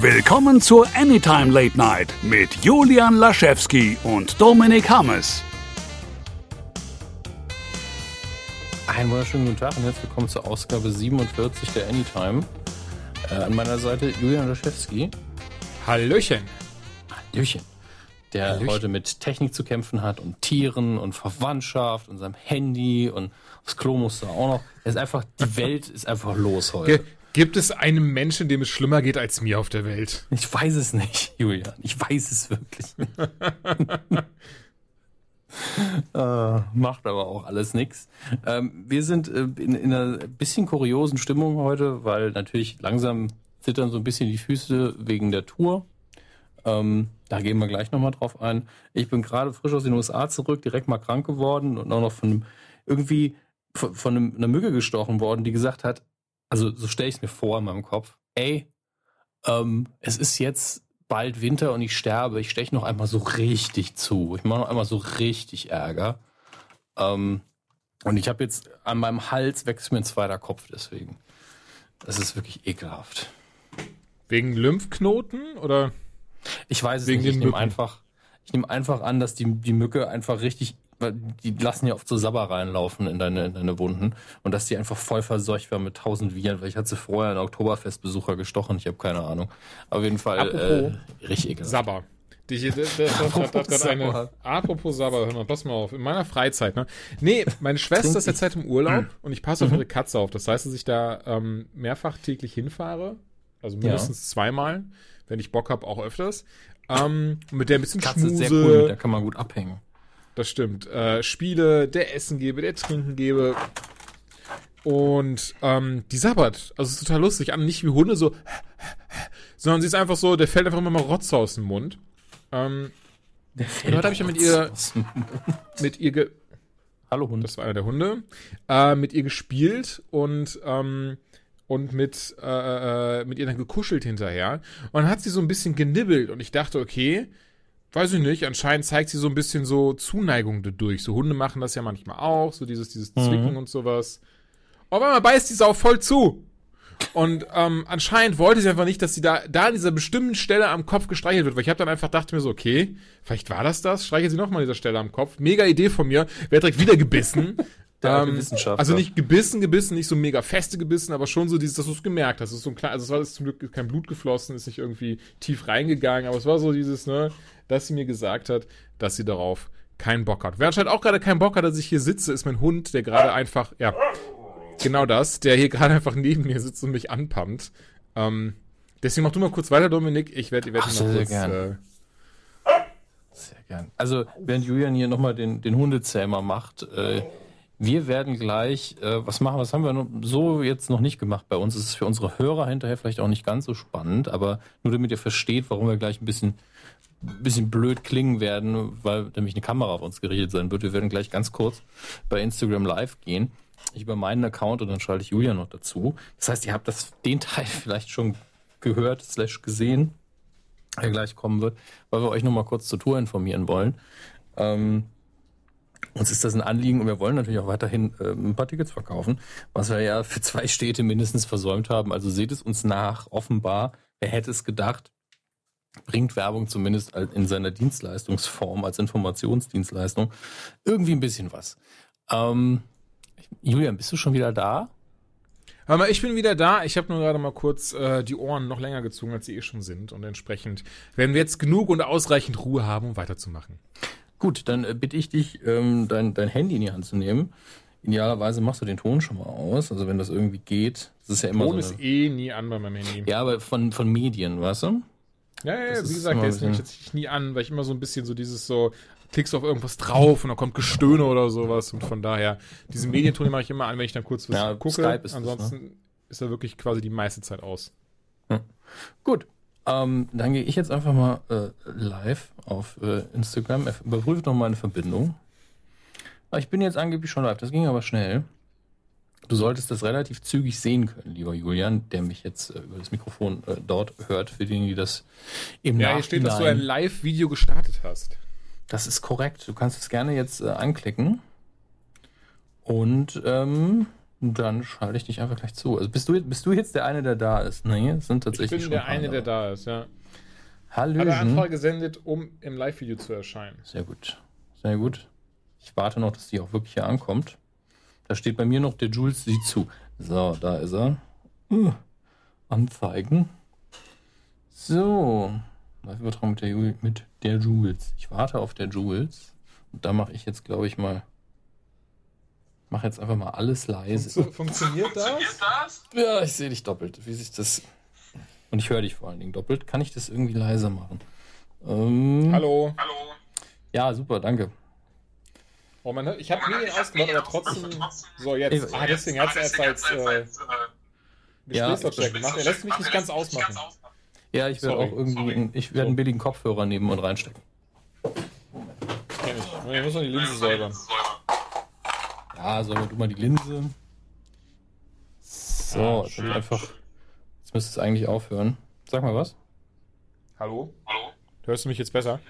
Willkommen zur Anytime Late Night mit Julian Laschewski und Dominik Hammes. Einen wunderschönen guten Tag und herzlich willkommen zur Ausgabe 47 der Anytime. Äh, an meiner Seite Julian Laschewski. Hallöchen. Hallöchen. Der Hallöchen. heute mit Technik zu kämpfen hat und Tieren und Verwandtschaft und seinem Handy und aufs Klo musste auch noch. Es ist einfach, die Welt ist einfach los heute. Gibt es einen Menschen, dem es schlimmer geht als mir auf der Welt? Ich weiß es nicht, Julian. Ich weiß es wirklich nicht. äh, macht aber auch alles nichts. Ähm, wir sind äh, in, in einer bisschen kuriosen Stimmung heute, weil natürlich langsam zittern so ein bisschen die Füße wegen der Tour. Ähm, da gehen wir gleich nochmal drauf ein. Ich bin gerade frisch aus den USA zurück, direkt mal krank geworden und auch noch von einem, irgendwie von, von einem, einer Mücke gestochen worden, die gesagt hat, also so stelle ich es mir vor in meinem Kopf, ey, ähm, es ist jetzt bald Winter und ich sterbe, ich steche noch einmal so richtig zu. Ich mache noch einmal so richtig Ärger. Ähm, und ich habe jetzt an meinem Hals wächst mir ein zweiter Kopf deswegen. Das ist wirklich ekelhaft. Wegen Lymphknoten oder? Ich weiß es Wegen nicht. Ich nehme einfach, ich nehme einfach an, dass die, die Mücke einfach richtig, die lassen ja oft so Sabber reinlaufen in deine, in deine Wunden und dass die einfach voll verseucht war mit tausend Viren, weil ich hatte sie vorher einen Oktoberfestbesucher gestochen, ich habe keine Ahnung. Auf jeden Fall Apropos äh, richtig ekelhaft. Sabber. Das, das, das, das, Apropos gerade eine, Sabber. apropos Sabber, hör mal, pass mal auf. In meiner Freizeit, ne? Nee, meine Schwester ist derzeit im Urlaub und ich passe auf Mhm. ihre Katze auf. Das heißt, dass ich da ähm, mehrfach täglich hinfahre. Also mindestens zweimal. Wenn ich Bock habe, auch öfters. Ähm, und mit der ein bisschen Katze ist schmuse. sehr cool, mit der kann man gut abhängen. Das stimmt. Äh, Spiele, der Essen gebe, der Trinken gebe. Und ähm, die sabbert. Also ist total lustig an. Nicht wie Hunde so, sondern sie ist einfach so, der fällt einfach immer mal Rotze aus dem Mund. Ähm, und heute habe ich ja mit ihr, mit ihr, ge Hallo Hund. das war einer der Hunde, äh, mit ihr gespielt und, ähm, und mit, äh, äh, mit ihr dann gekuschelt hinterher. Und dann hat sie so ein bisschen genibbelt und ich dachte, okay, weiß ich nicht, anscheinend zeigt sie so ein bisschen so Zuneigung dadurch. So Hunde machen das ja manchmal auch, so dieses, dieses Zwicken und sowas. Auf einmal beißt die Sau voll zu. Und ähm, anscheinend wollte sie einfach nicht, dass sie da, da an dieser bestimmten Stelle am Kopf gestreichelt wird, weil ich habe dann einfach dachte mir so, okay, vielleicht war das das, streichelt sie nochmal an dieser Stelle am Kopf. Mega Idee von mir, wäre direkt wieder gebissen. Der alte Wissenschaftler. also nicht gebissen, gebissen, nicht so mega feste gebissen, aber schon so dieses, dass du es gemerkt hast. Es ist so ein klein, also es war jetzt zum Glück kein Blut geflossen, ist nicht irgendwie tief reingegangen, aber es war so dieses, ne, dass sie mir gesagt hat, dass sie darauf keinen Bock hat. Wer anscheinend auch gerade keinen Bock hat, dass ich hier sitze, ist mein Hund, der gerade einfach, ja, genau das, der hier gerade einfach neben mir sitzt und mich anpammt. Ähm, deswegen mach du mal kurz weiter, Dominik. Ich werde werd Ach, sehr, noch sehr kurz, gern. äh, Sehr gern. Also, während Julian hier nochmal den, den Hundezähmer macht, äh, wir werden gleich, äh, was machen, was haben wir so jetzt noch nicht gemacht bei uns. Es ist für unsere Hörer hinterher vielleicht auch nicht ganz so spannend, aber nur damit ihr versteht, warum wir gleich ein bisschen, bisschen blöd klingen werden, weil nämlich eine Kamera auf uns gerichtet sein wird. Wir werden gleich ganz kurz bei Instagram Live gehen. Ich über meinen Account und dann schalte ich Julian noch dazu. Das heißt, ihr habt das, den Teil vielleicht schon gehört, slash gesehen der gleich kommen wird, weil wir euch noch mal kurz zur Tour informieren wollen. Ähm, uns ist das ein Anliegen und wir wollen natürlich auch weiterhin ähm, ein paar Tickets verkaufen, was wir ja für zwei Städte mindestens versäumt haben. Also seht es uns nach, offenbar, wer hätte es gedacht, bringt Werbung zumindest in seiner Dienstleistungsform, als Informationsdienstleistung, irgendwie ein bisschen was. Ähm, Julian, bist du schon wieder da? Hör mal, ich bin wieder da. Ich habe nur gerade mal kurz äh, die Ohren noch länger gezogen, als sie eh schon sind. Und entsprechend werden wir jetzt genug und ausreichend Ruhe haben, um weiterzumachen. Gut, dann äh, bitte ich dich, ähm, dein, dein Handy in die Hand zu nehmen. Idealerweise machst du den Ton schon mal aus. Also wenn das irgendwie geht. Das ist ja immer Ton so ist eine, eh nie an bei meinem Handy. Ja, aber von, von Medien, weißt du? Ja, ja, Das ist wie gesagt, der ist nämlich tatsächlich nie an, weil ich immer so ein bisschen so dieses so, klickst auf irgendwas drauf und dann kommt Gestöhne oder sowas. Und von daher, diesen Medienton mache ich immer an, wenn ich dann kurz was Ja, gucke. Skype ist das, Ansonsten ist er wirklich quasi die meiste Zeit aus. Gut. Ähm, dann gehe ich jetzt einfach mal äh, live auf äh, Instagram. Er überprüft noch meine Verbindung. Ah, Ich bin jetzt angeblich schon live. Das ging aber schnell. Du solltest das relativ zügig sehen können, lieber Julian, der mich jetzt äh, über das Mikrofon äh, dort hört, für diejenigen, die das im Ja, hier steht, dass du ein Live-Video gestartet hast. Das ist korrekt. Du kannst es gerne jetzt äh, anklicken. Und ähm, Dann schalte ich dich einfach gleich zu. Also bist du, bist du jetzt der eine, der da ist? Nee, es sind Ich tatsächlich bin schon der eine, der da ist, ja. Hat er. Anfrage gesendet, um im Live-Video zu erscheinen. Sehr gut. Sehr gut. Ich warte noch, dass die auch wirklich hier ankommt. Da steht bei mir noch, der Jules sieht zu. So, da ist er. Uh, anzeigen. So. Live-Übertragung mit mit der Jules. Ich warte auf der Jules. Und da mache ich jetzt, glaube ich, mal. Mache jetzt einfach mal alles leise. Funktio- Funktioniert das? Ja, ich sehe dich doppelt. Wie sich das. Und ich höre dich vor allen Dingen doppelt. Kann ich das irgendwie leiser machen? Ähm, Hallo. Ja, super, danke. Oh, man, hört- ich habe nie ausgemacht, aber trotzdem. So, jetzt. Ah, deswegen hat es als äh, Gesprächslautstärke gemacht. Er lässt mich nicht ganz ausmachen. Ja, ich werde auch irgendwie, einen- ich werde einen billigen Kopfhörer nehmen und reinstecken. Kenn ich. Ich muss noch die Linse säubern. Ja, säuber du mal die Linse. So, Ah, jetzt, ich einfach, jetzt müsste es eigentlich aufhören. Sag mal was. Hallo? Hörst du mich jetzt besser?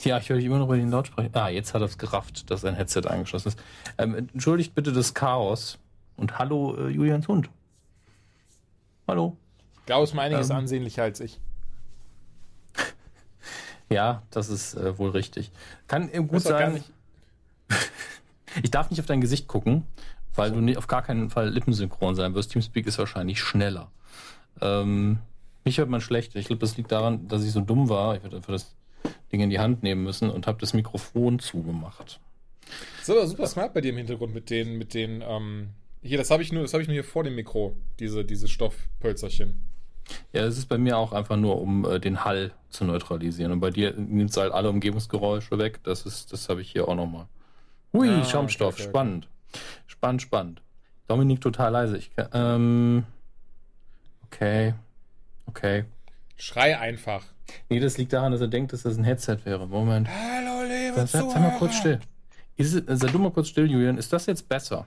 Ja, ich höre dich immer noch über den Lautsprecher. Ah, jetzt hat er es gerafft, dass sein Headset angeschlossen ist. Ähm, entschuldigt bitte das Chaos. Und hallo, äh, Julians Hund. Hallo. Ist mal einiges Ähm. ansehnlicher als ich. Ja, das ist äh, wohl richtig. Kann äh, gut sein. Ich darf nicht auf dein Gesicht gucken, weil du auf gar keinen Fall lippensynchron sein wirst. Teamspeak ist wahrscheinlich schneller. Ähm, mich hört man schlecht. Ich glaube, das liegt daran, dass ich so dumm war. Ich würde einfach das Ding in die Hand nehmen müssen und habe das Mikrofon zugemacht. So, super smart bei dir im Hintergrund mit den, mit den, ähm, hier, das habe ich nur, das habe ich nur hier vor dem Mikro, diese, diese Stoffpölzerchen. Ja, es ist bei mir auch einfach nur, um äh, den Hall zu neutralisieren. Und bei dir nimmt es halt alle Umgebungsgeräusche weg. Das ist, das habe ich hier auch nochmal. Hui, Ah, Schaumstoff, okay, okay. spannend. Spannend, spannend. Dominik total leise. Ich, ähm, okay. Okay. Schrei einfach. Nee, das liegt daran, dass er denkt, dass das ein Headset wäre. Moment. Hallo, liebe Sei, sei, sei mal kurz still. Ist, sei du mal kurz still, Julian. Ist das jetzt besser?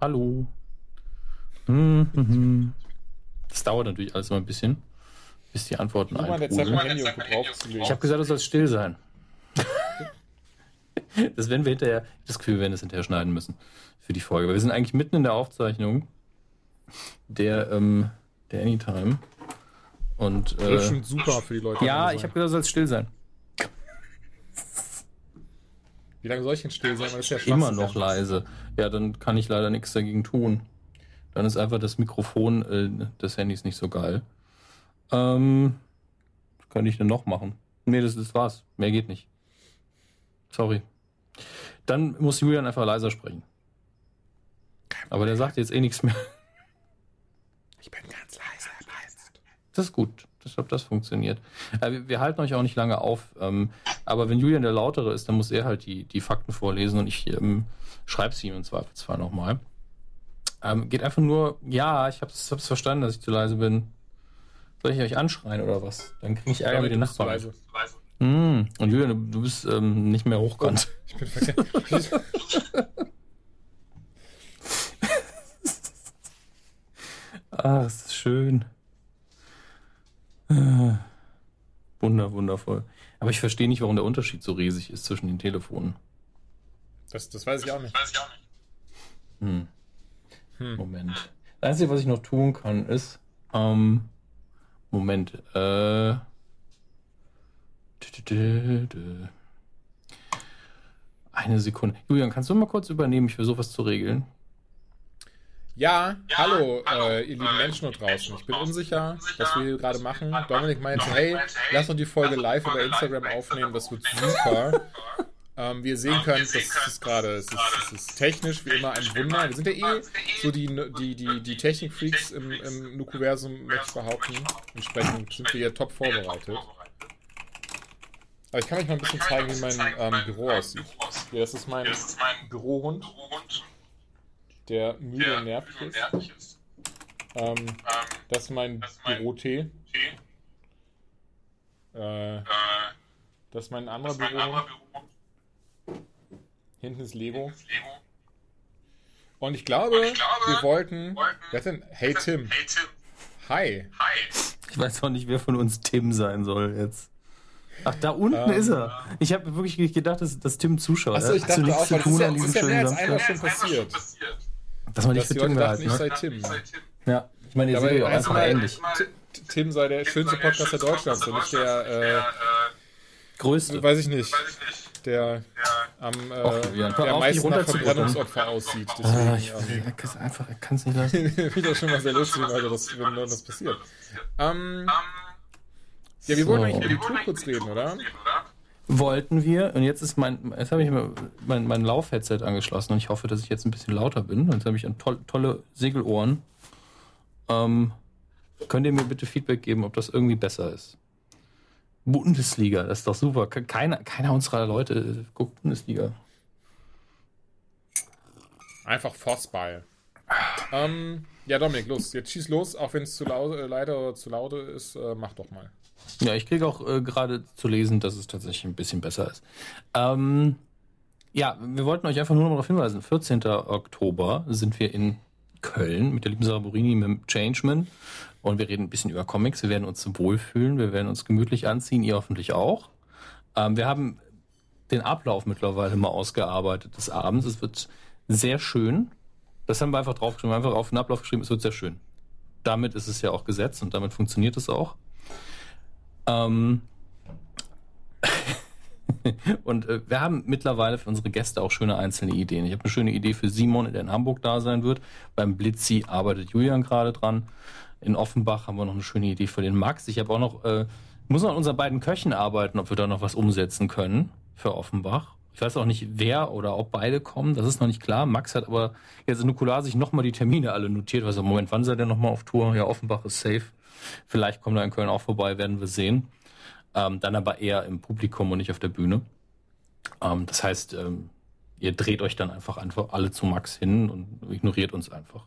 Hallo. Hm, hm, hm. Das dauert natürlich alles mal ein bisschen, bis die Antworten draufzulegen. Ich habe gesagt, du sollst still sein. das werden wir hinterher, das Gefühl, wir werden das hinterher schneiden müssen für die Folge. Weil wir sind eigentlich mitten in der Aufzeichnung der, ähm, der Anytime. Und Das ist äh, bestimmt super für die Leute. ja, ich habe gesagt, du sollst still sein. Wie lange soll ich denn still sein? Ja Immer noch leise. Ja, dann kann ich leider nichts dagegen tun. Dann ist einfach das Mikrofon äh, des Handys nicht so geil. Ähm, was könnte ich denn noch machen? Nee, das, das war's. Mehr geht nicht. Sorry. Dann muss Julian einfach leiser sprechen. Aber der sagt jetzt eh nichts mehr. Ich bin ganz leise. Das ist gut. Ich glaube, das funktioniert. Äh, wir, halten euch auch nicht lange auf. Ähm, aber wenn Julian der Lautere ist, dann muss er halt die, die Fakten vorlesen und ich ähm, schreibe sie ihm im Zweifelsfall nochmal. Ähm, geht einfach nur, ja, ich habe es verstanden, dass ich zu leise bin. Soll ich euch anschreien oder was? Dann kriege ich Ärger mit den bist zu Nachbarn. leise. Hm. Und Julian, du, du bist ähm, nicht mehr hochkant. Ich bin verkehrt. Ah, es ist schön. Ah, Wunder, wundervoll. Aber ich verstehe nicht, warum der Unterschied so riesig ist zwischen den Telefonen. Das, das weiß ich auch nicht. Hm. Hm. Moment. Das Einzige, was ich noch tun kann, ist. Ähm, Moment. Äh. Eine Sekunde. Julian, kannst du mal kurz übernehmen? Ich versuche was zu regeln. Ja, hallo, äh, ihr lieben Menschen da draußen. Ich bin unsicher, was wir hier gerade machen. Dominik meinte, hey, lass uns die Folge live über Instagram aufnehmen, das wird super. Ähm, wie ihr sehen könnt, das ist gerade, es ist, es ist technisch wie immer ein Wunder. Wir sind ja eh so die, die, die, die Technikfreaks im, im Nukuversum, möchte ich behaupten. Entsprechend sind wir hier top vorbereitet. Aber ich kann euch mal ein bisschen zeigen, wie mein ähm, Büro aussieht. Hier, das ist mein Bürohund, der müde und nervig ist. Ähm, das ist mein Bürotee. Äh, das ist mein anderer Bürohund. Hinten ist Lego. Und ich glaube, wir wollten. Wer denn? Hey Tim. Hi. Ich weiß auch nicht, wer von uns Tim sein soll jetzt. Ach, da unten Ähm, ist er. Ich habe wirklich gedacht, dass, dass Tim zuschaut. Achso, ich Hast du dachte nichts auch, zu weil das tun ist ja, an das diesem ist ja mehr schönen als einmal Samstag. schon passiert. Dass man nicht für Tim gehalten ich hat. sei Tim. Ja, ich meine, ihr seht ja auch einfach ähnlich. Tim sei der schönste Podcaster Deutschlands und nicht der, Größte. weiß ich nicht, der am äh, Och, hör der meisten nach. Verbrennungsopfer aussieht. Ah, ich, ähm, er kann es einfach, er kann es nicht lassen. das schon mal sehr lustig, das, wenn das passiert. Ähm, ja, wir So. wollten eigentlich über die Tour kurz reden, oder? Wollten wir, und jetzt ist mein, jetzt habe ich mein, mein Lauf-Headset angeschlossen und ich hoffe, dass ich jetzt ein bisschen lauter bin. Jetzt habe ich ein toll, tolle Segelohren. Ähm, könnt ihr mir bitte Feedback geben, ob das irgendwie besser ist? Bundesliga, das ist doch super. Ke- Keiner, keiner unserer Leute guckt Bundesliga. Einfach Fußball. Ähm, ja, Dominik, los, jetzt schieß los, auch wenn es zu laut, äh, leider oder zu laut ist, äh, mach doch mal. Ja, ich kriege auch äh, gerade zu lesen, dass es tatsächlich ein bisschen besser ist. Ähm, ja, wir wollten euch einfach nur noch darauf hinweisen. 14. Oktober sind wir in Köln mit der lieben Sarah Borini, mit dem Changeman. Und wir reden ein bisschen über Comics. Wir werden uns wohlfühlen. Wir werden uns gemütlich anziehen. Ihr hoffentlich auch. Ähm, wir haben den Ablauf mittlerweile mal ausgearbeitet des Abends. Es wird sehr schön. Das haben wir einfach draufgeschrieben. Einfach auf den Ablauf geschrieben, es wird sehr schön. Damit ist es ja auch gesetzt und damit funktioniert es auch. Ähm und äh, wir haben mittlerweile für unsere Gäste auch schöne einzelne Ideen. Ich habe eine schöne Idee für Simon, der in Hamburg da sein wird. Beim Blitzi arbeitet Julian gerade dran. In Offenbach haben wir noch eine schöne Idee für den Max. Ich habe auch noch, äh, muss noch an unseren beiden Köchen arbeiten, ob wir da noch was umsetzen können für Offenbach. Ich weiß auch nicht, wer oder ob beide kommen, das ist noch nicht klar. Max hat aber jetzt in Nukular sich nochmal die Termine alle notiert. Also Moment, wann seid ihr nochmal auf Tour? Ja, Offenbach ist safe. Vielleicht kommt er in Köln auch vorbei, werden wir sehen. Ähm, dann aber eher im Publikum und nicht auf der Bühne. Ähm, das heißt, ähm, ihr dreht euch dann einfach einfach alle zu Max hin und ignoriert uns einfach.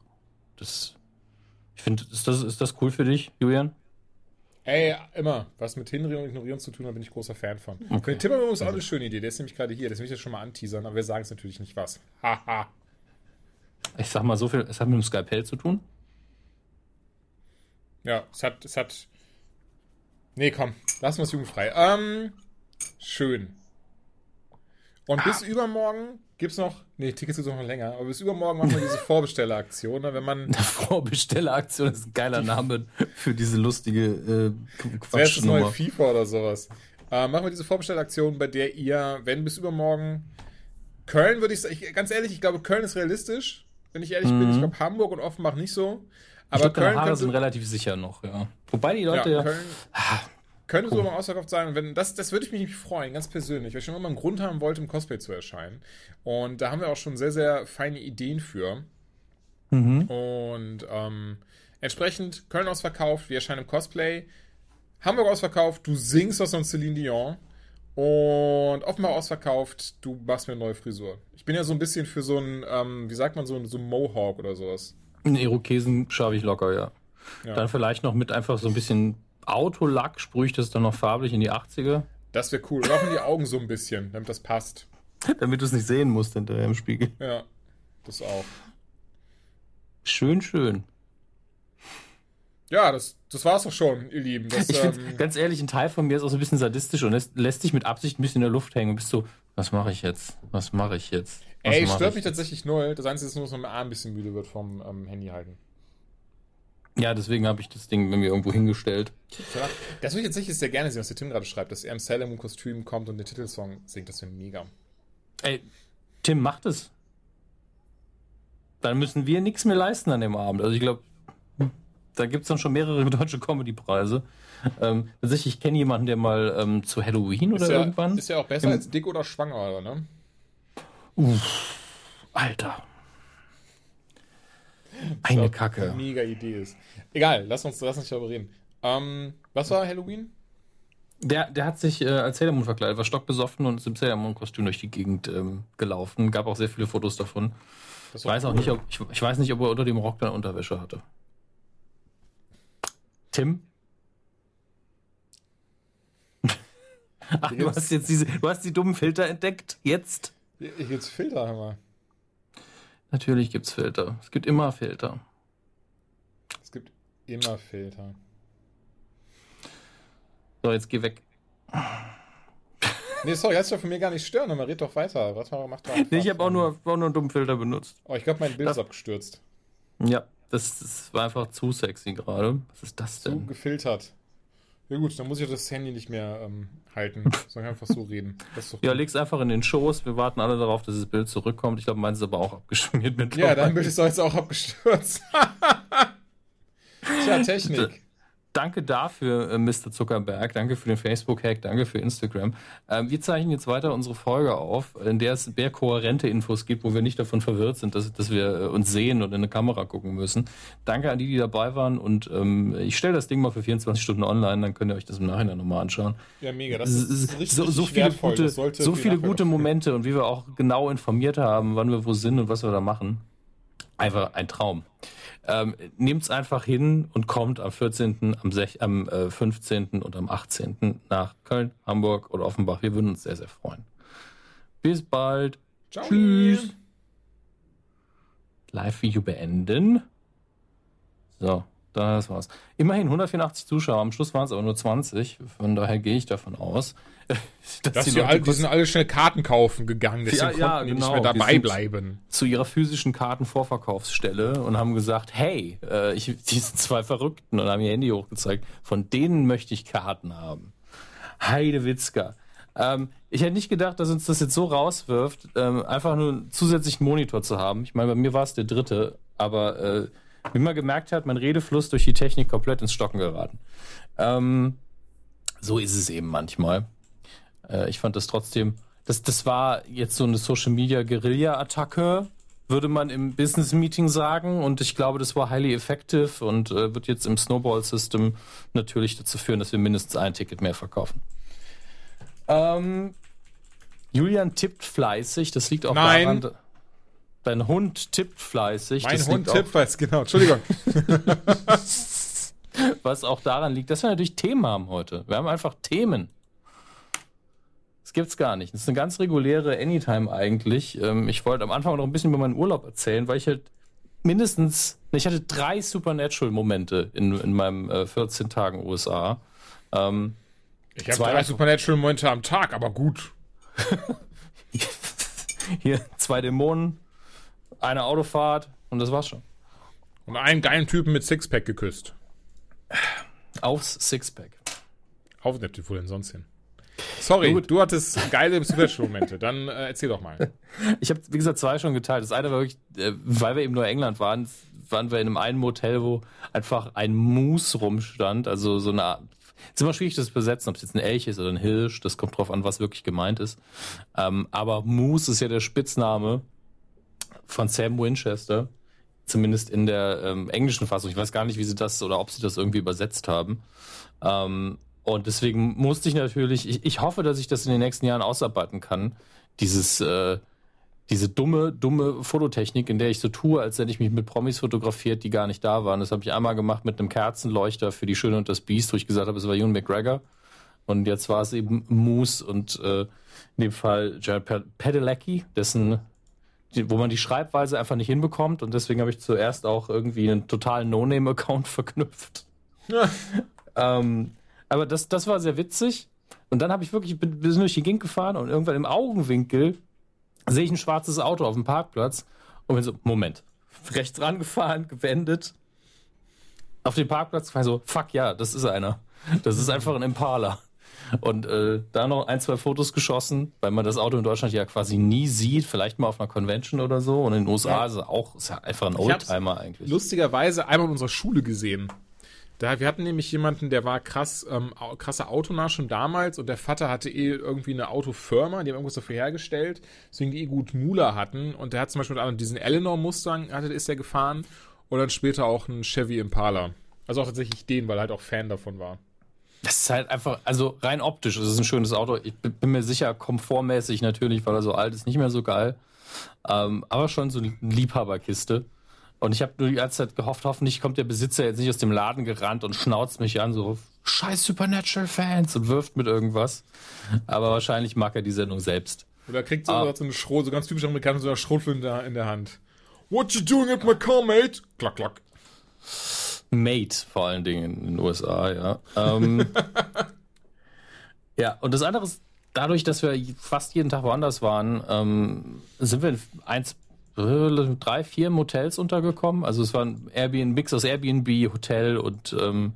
Das, ich finde, ist das, ist das cool für dich, Julian? Ey, immer. Was mit Hinreden und Ignorieren zu tun hat, bin ich großer Fan von. Okay. Den Timmerman ist auch eine schöne Idee. Der ist nämlich gerade hier. Das will ich jetzt schon mal anteasern, aber wir sagen es natürlich nicht was. Haha. Ich sag mal so viel, es hat mit dem Skypel zu tun. Ja, es hat, es hat. Nee, komm. Lassen wir es jugendfrei. Ähm, schön. Und bis übermorgen gibt's noch. Nee, Tickets gibt's noch länger. Aber bis übermorgen machen wir diese Vorbestelleraktion. ne, Wenn man. Vorbestelleraktion ist ein geiler Name für diese lustige äh, ist das neue. FIFA oder sowas? Äh, machen wir diese Vorbestellaktion, bei der ihr, wenn bis übermorgen Köln würde ich sagen, ganz ehrlich, ich glaube, Köln ist realistisch, wenn ich ehrlich bin. Ich glaube, Hamburg und Offenbach nicht so. Aber ich glaube, Köln Haare sind relativ sicher noch, ja. Wobei die Leute ja, Köln könnte so mal ausverkauft sein. Wenn, das, das würde ich mich freuen, ganz persönlich, weil ich schon immer einen Grund haben wollte, im Cosplay zu erscheinen. Und da haben wir auch schon sehr, sehr feine Ideen für. Mhm. Und ähm, entsprechend Köln ausverkauft, wir erscheinen im Cosplay. Hamburg ausverkauft, du singst was von Celine Dion. Und Offenbach ausverkauft, du machst mir eine neue Frisur. Ich bin ja so ein bisschen für so ein, ähm, wie sagt man, so ein, so ein Mohawk oder sowas. Einen Irokesen schaffe ich locker, ja. Ja. Dann vielleicht noch mit einfach so ein bisschen Autolack, sprühe ich das dann noch farblich in die 80er, Das wäre cool. Und auch in die Augen so ein bisschen, damit das passt. damit du es nicht sehen musst hinterher im Spiegel. Ja, das auch. Schön, schön. Ja, das, das war's doch schon, ihr Lieben. Das, Ich ähm, ganz ehrlich, ein Teil von mir ist auch so ein bisschen sadistisch und lässt, lässt sich mit Absicht ein bisschen in der Luft hängen und bist so, was mache ich jetzt? Was mache ich jetzt? Ey, stört ich mich tatsächlich null. Das Einzige ist nur, dass mein Arm ein bisschen müde wird vom ähm, Handy halten. Ja, deswegen habe ich das Ding bei mir irgendwo hingestellt. Das würde ich tatsächlich sehr gerne sehen, was der Tim gerade schreibt, dass er im Moon Kostüm kommt und den Titelsong singt. Das wäre mega. Ey, Tim, macht es. Dann müssen wir nichts mehr leisten an dem Abend. Also ich glaube, da gibt's dann schon mehrere deutsche Comedy-Preise. Ähm, tatsächlich, ich kenne jemanden, der mal ähm, zu Halloween oder Ist ja, irgendwann. ist ja auch besser Im- als dick oder schwanger, oder, ne? Alter. Eine Was Kacke. Mega Idee ist. Egal, lass uns, lass uns darüber reden. Ähm, was war Halloween? Der, der hat sich äh, als Sailor Moon verkleidet, war stockbesoffen und ist im Sailor Moon-Kostüm durch die Gegend ähm, gelaufen. Gab auch sehr viele Fotos davon. Ich weiß auch nicht, ob, ich, ich weiß nicht, ob er unter dem Rock dann Unterwäsche hatte. Tim? Ach, du hast jetzt diese, du hast die dummen Filter entdeckt. Jetzt? Gibt's Filter, hör mal. Natürlich gibt's Filter. Es gibt immer Filter. Es gibt immer Filter. So, jetzt geh weg. Nee, sorry, lass doch von mir gar nicht stören, aber red doch weiter. Warte mal, mach doch. Nee, ich habe auch nur, auch nur einen dummen Filter benutzt. Oh, ich glaube, mein Bild Das- ist abgestürzt. Ja, das, das war einfach zu sexy gerade. Was ist das Zu denn? gefiltert. Ja gut, dann muss ich das Handy nicht mehr ähm, halten, sondern einfach so reden. Ja, leg's einfach in den Schoß. Wir warten alle darauf, dass das Bild zurückkommt. Ich glaube, meins ist aber auch abgeschmiert mit ja, dein Bild ist jetzt auch abgestürzt. Tja, Technik. Danke dafür, äh, Mr. Zuckerberg. Danke für den Facebook-Hack. Danke für Instagram. Ähm, wir zeichnen jetzt weiter unsere Folge auf, in der es mehr kohärente Infos gibt, wo wir nicht davon verwirrt sind, dass, dass wir äh, uns sehen und in eine Kamera gucken müssen. Danke an die, die dabei waren. Und ähm, ich stelle das Ding mal für 24 Stunden online, dann könnt ihr euch das im Nachhinein nochmal anschauen. Ja, mega. Das ist richtig, so, so viele, wertvoll. gute, so viel viele gute Momente und wie wir auch genau informiert haben, wann wir wo sind und was wir da machen. Einfach ein Traum. Ähm, Nehmt's einfach hin und kommt am 14., am, 6, am äh, 15. und am 18. nach Köln, Hamburg oder Offenbach. Wir würden uns sehr, sehr freuen. Bis bald. Ciao. Tschüss. Live-Video beenden. So, das war's. Immerhin 184 Zuschauer, am Schluss waren es aber nur 20. Von daher gehe ich davon aus, dass Dass die Leute alle, die sind alle schnell Karten kaufen gegangen, deswegen Ja, ja, konnten die genau. nicht mehr dabei bleiben. zu ihrer physischen Kartenvorverkaufsstelle und haben gesagt, hey, äh, ich, die sind zwei Verrückten und haben ihr Handy hochgezeigt. Von denen möchte ich Karten haben. Heidewitzka. Ähm, ich hätte nicht gedacht, dass uns das jetzt so rauswirft, ähm, einfach nur einen zusätzlichen Monitor zu haben. Ich meine, bei mir war es der dritte, aber äh, wie man gemerkt hat, mein Redefluss durch die Technik komplett ins Stocken geraten. Ähm, so ist es eben manchmal. Äh, ich fand das trotzdem, das, das war jetzt so eine Social Media Guerilla-Attacke, würde man im Business Meeting sagen. Und ich glaube, das war highly effective und äh, wird jetzt im Snowball System natürlich dazu führen, dass wir mindestens ein Ticket mehr verkaufen. Ähm, Julian tippt fleißig, das liegt auch Nein. daran. Dein Hund tippt fleißig. Mein Hund tippt was, genau. Entschuldigung. was auch daran liegt, dass wir natürlich Themen haben heute. Wir haben einfach Themen. Das gibt's gar nicht. Das ist eine ganz reguläre Anytime eigentlich. Ähm, Ich wollte am Anfang noch ein bisschen über meinen Urlaub erzählen, weil ich halt mindestens, ich hatte drei Supernatural-Momente in, in meinem äh, 14 Tagen USA. Ähm, Ich habe Zwei- drei Supernatural-Momente am Tag, aber gut. hier zwei Dämonen, eine Autofahrt und das war's schon. Und einen geilen Typen mit Sixpack geküsst. Aufs Sixpack. Auf Neptun, wo denn sonst hin? Sorry, Gut. du hattest geile Supernatural-Momente. Dann äh, erzähl doch mal. Ich habe, wie gesagt, zwei schon geteilt. Das eine war wirklich, äh, weil wir eben nur England waren, waren wir in einem einen Motel, wo einfach ein Moose rumstand. Also so eine Art. ist immer schwierig, das zu besetzen, ob es jetzt ein Elch ist oder ein Hirsch. Das kommt drauf an, was wirklich gemeint ist. Ähm, aber Moose ist ja der Spitzname von Sam Winchester. Zumindest in der ähm, englischen Fassung. Ich weiß gar nicht, wie sie das oder ob sie das irgendwie übersetzt haben. Ähm, und deswegen musste ich natürlich, ich, ich hoffe, dass ich das in den nächsten Jahren ausarbeiten kann. Dieses, äh, diese dumme, dumme Fototechnik, in der ich so tue, als hätte ich mich mit Promis fotografiert, die gar nicht da waren. Das habe ich einmal gemacht mit einem Kerzenleuchter für Die Schöne und das Biest, wo ich gesagt habe, es war Ewan McGregor. Und jetzt war es eben Moose und äh, in dem Fall Jared Pad- Padalecki, dessen, wo man die Schreibweise einfach nicht hinbekommt. Und deswegen habe ich zuerst auch irgendwie einen totalen No-Name-Account verknüpft. Ähm, aber das, das war sehr witzig. Und dann habe ich wirklich, bin, bin durch die Gegend gefahren und irgendwann im Augenwinkel sehe ich ein schwarzes Auto auf dem Parkplatz und bin so, Moment, rechts rangefahren, gewendet, auf den Parkplatz gefahren, so, fuck ja, das ist einer. Das ist einfach ein Impala. Und äh, da noch ein, zwei Fotos geschossen, weil man das Auto in Deutschland ja quasi nie sieht, vielleicht mal auf einer Convention oder so. Und in den USA Ja. ist es auch ist ja einfach ein Oldtimer eigentlich. Lustigerweise einmal in unserer Schule gesehen. Da, wir hatten nämlich jemanden, der war krass, ähm, krasser Autonah schon damals und der Vater hatte eh irgendwie eine Autofirma, die haben irgendwas dafür hergestellt, deswegen die eh gut Mula hatten und der hat zum Beispiel mit anderem diesen Eleanor Mustang, hatte, ist der gefahren und dann später auch einen Chevy Impala. Also auch tatsächlich den, weil er halt auch Fan davon war. Das ist halt einfach, also rein optisch, es ist ein schönes Auto. Ich bin mir sicher, komfortmäßig natürlich, weil er so alt ist, nicht mehr so geil. Ähm, aber schon so eine Liebhaberkiste. Und ich habe nur die ganze Zeit gehofft, hoffentlich kommt der Besitzer jetzt nicht aus dem Laden gerannt und schnauzt mich an, so scheiß Supernatural-Fans und wirft mit irgendwas. Aber wahrscheinlich mag er die Sendung selbst. Oder kriegt so, Ah. so eine Schrot, so ganz typisch Amerikaner, so eine Schrotflinte in der, in der Hand. What you doing at my car, mate? Klack, klack. Mate vor allen Dingen in den USA, ja. Ähm, ja, und das andere ist, dadurch, dass wir fast jeden Tag woanders waren, ähm, sind wir in eins, äh, drei, vier Motels untergekommen. Also es war ein Airbnb, Mix aus Airbnb, Hotel und, ähm,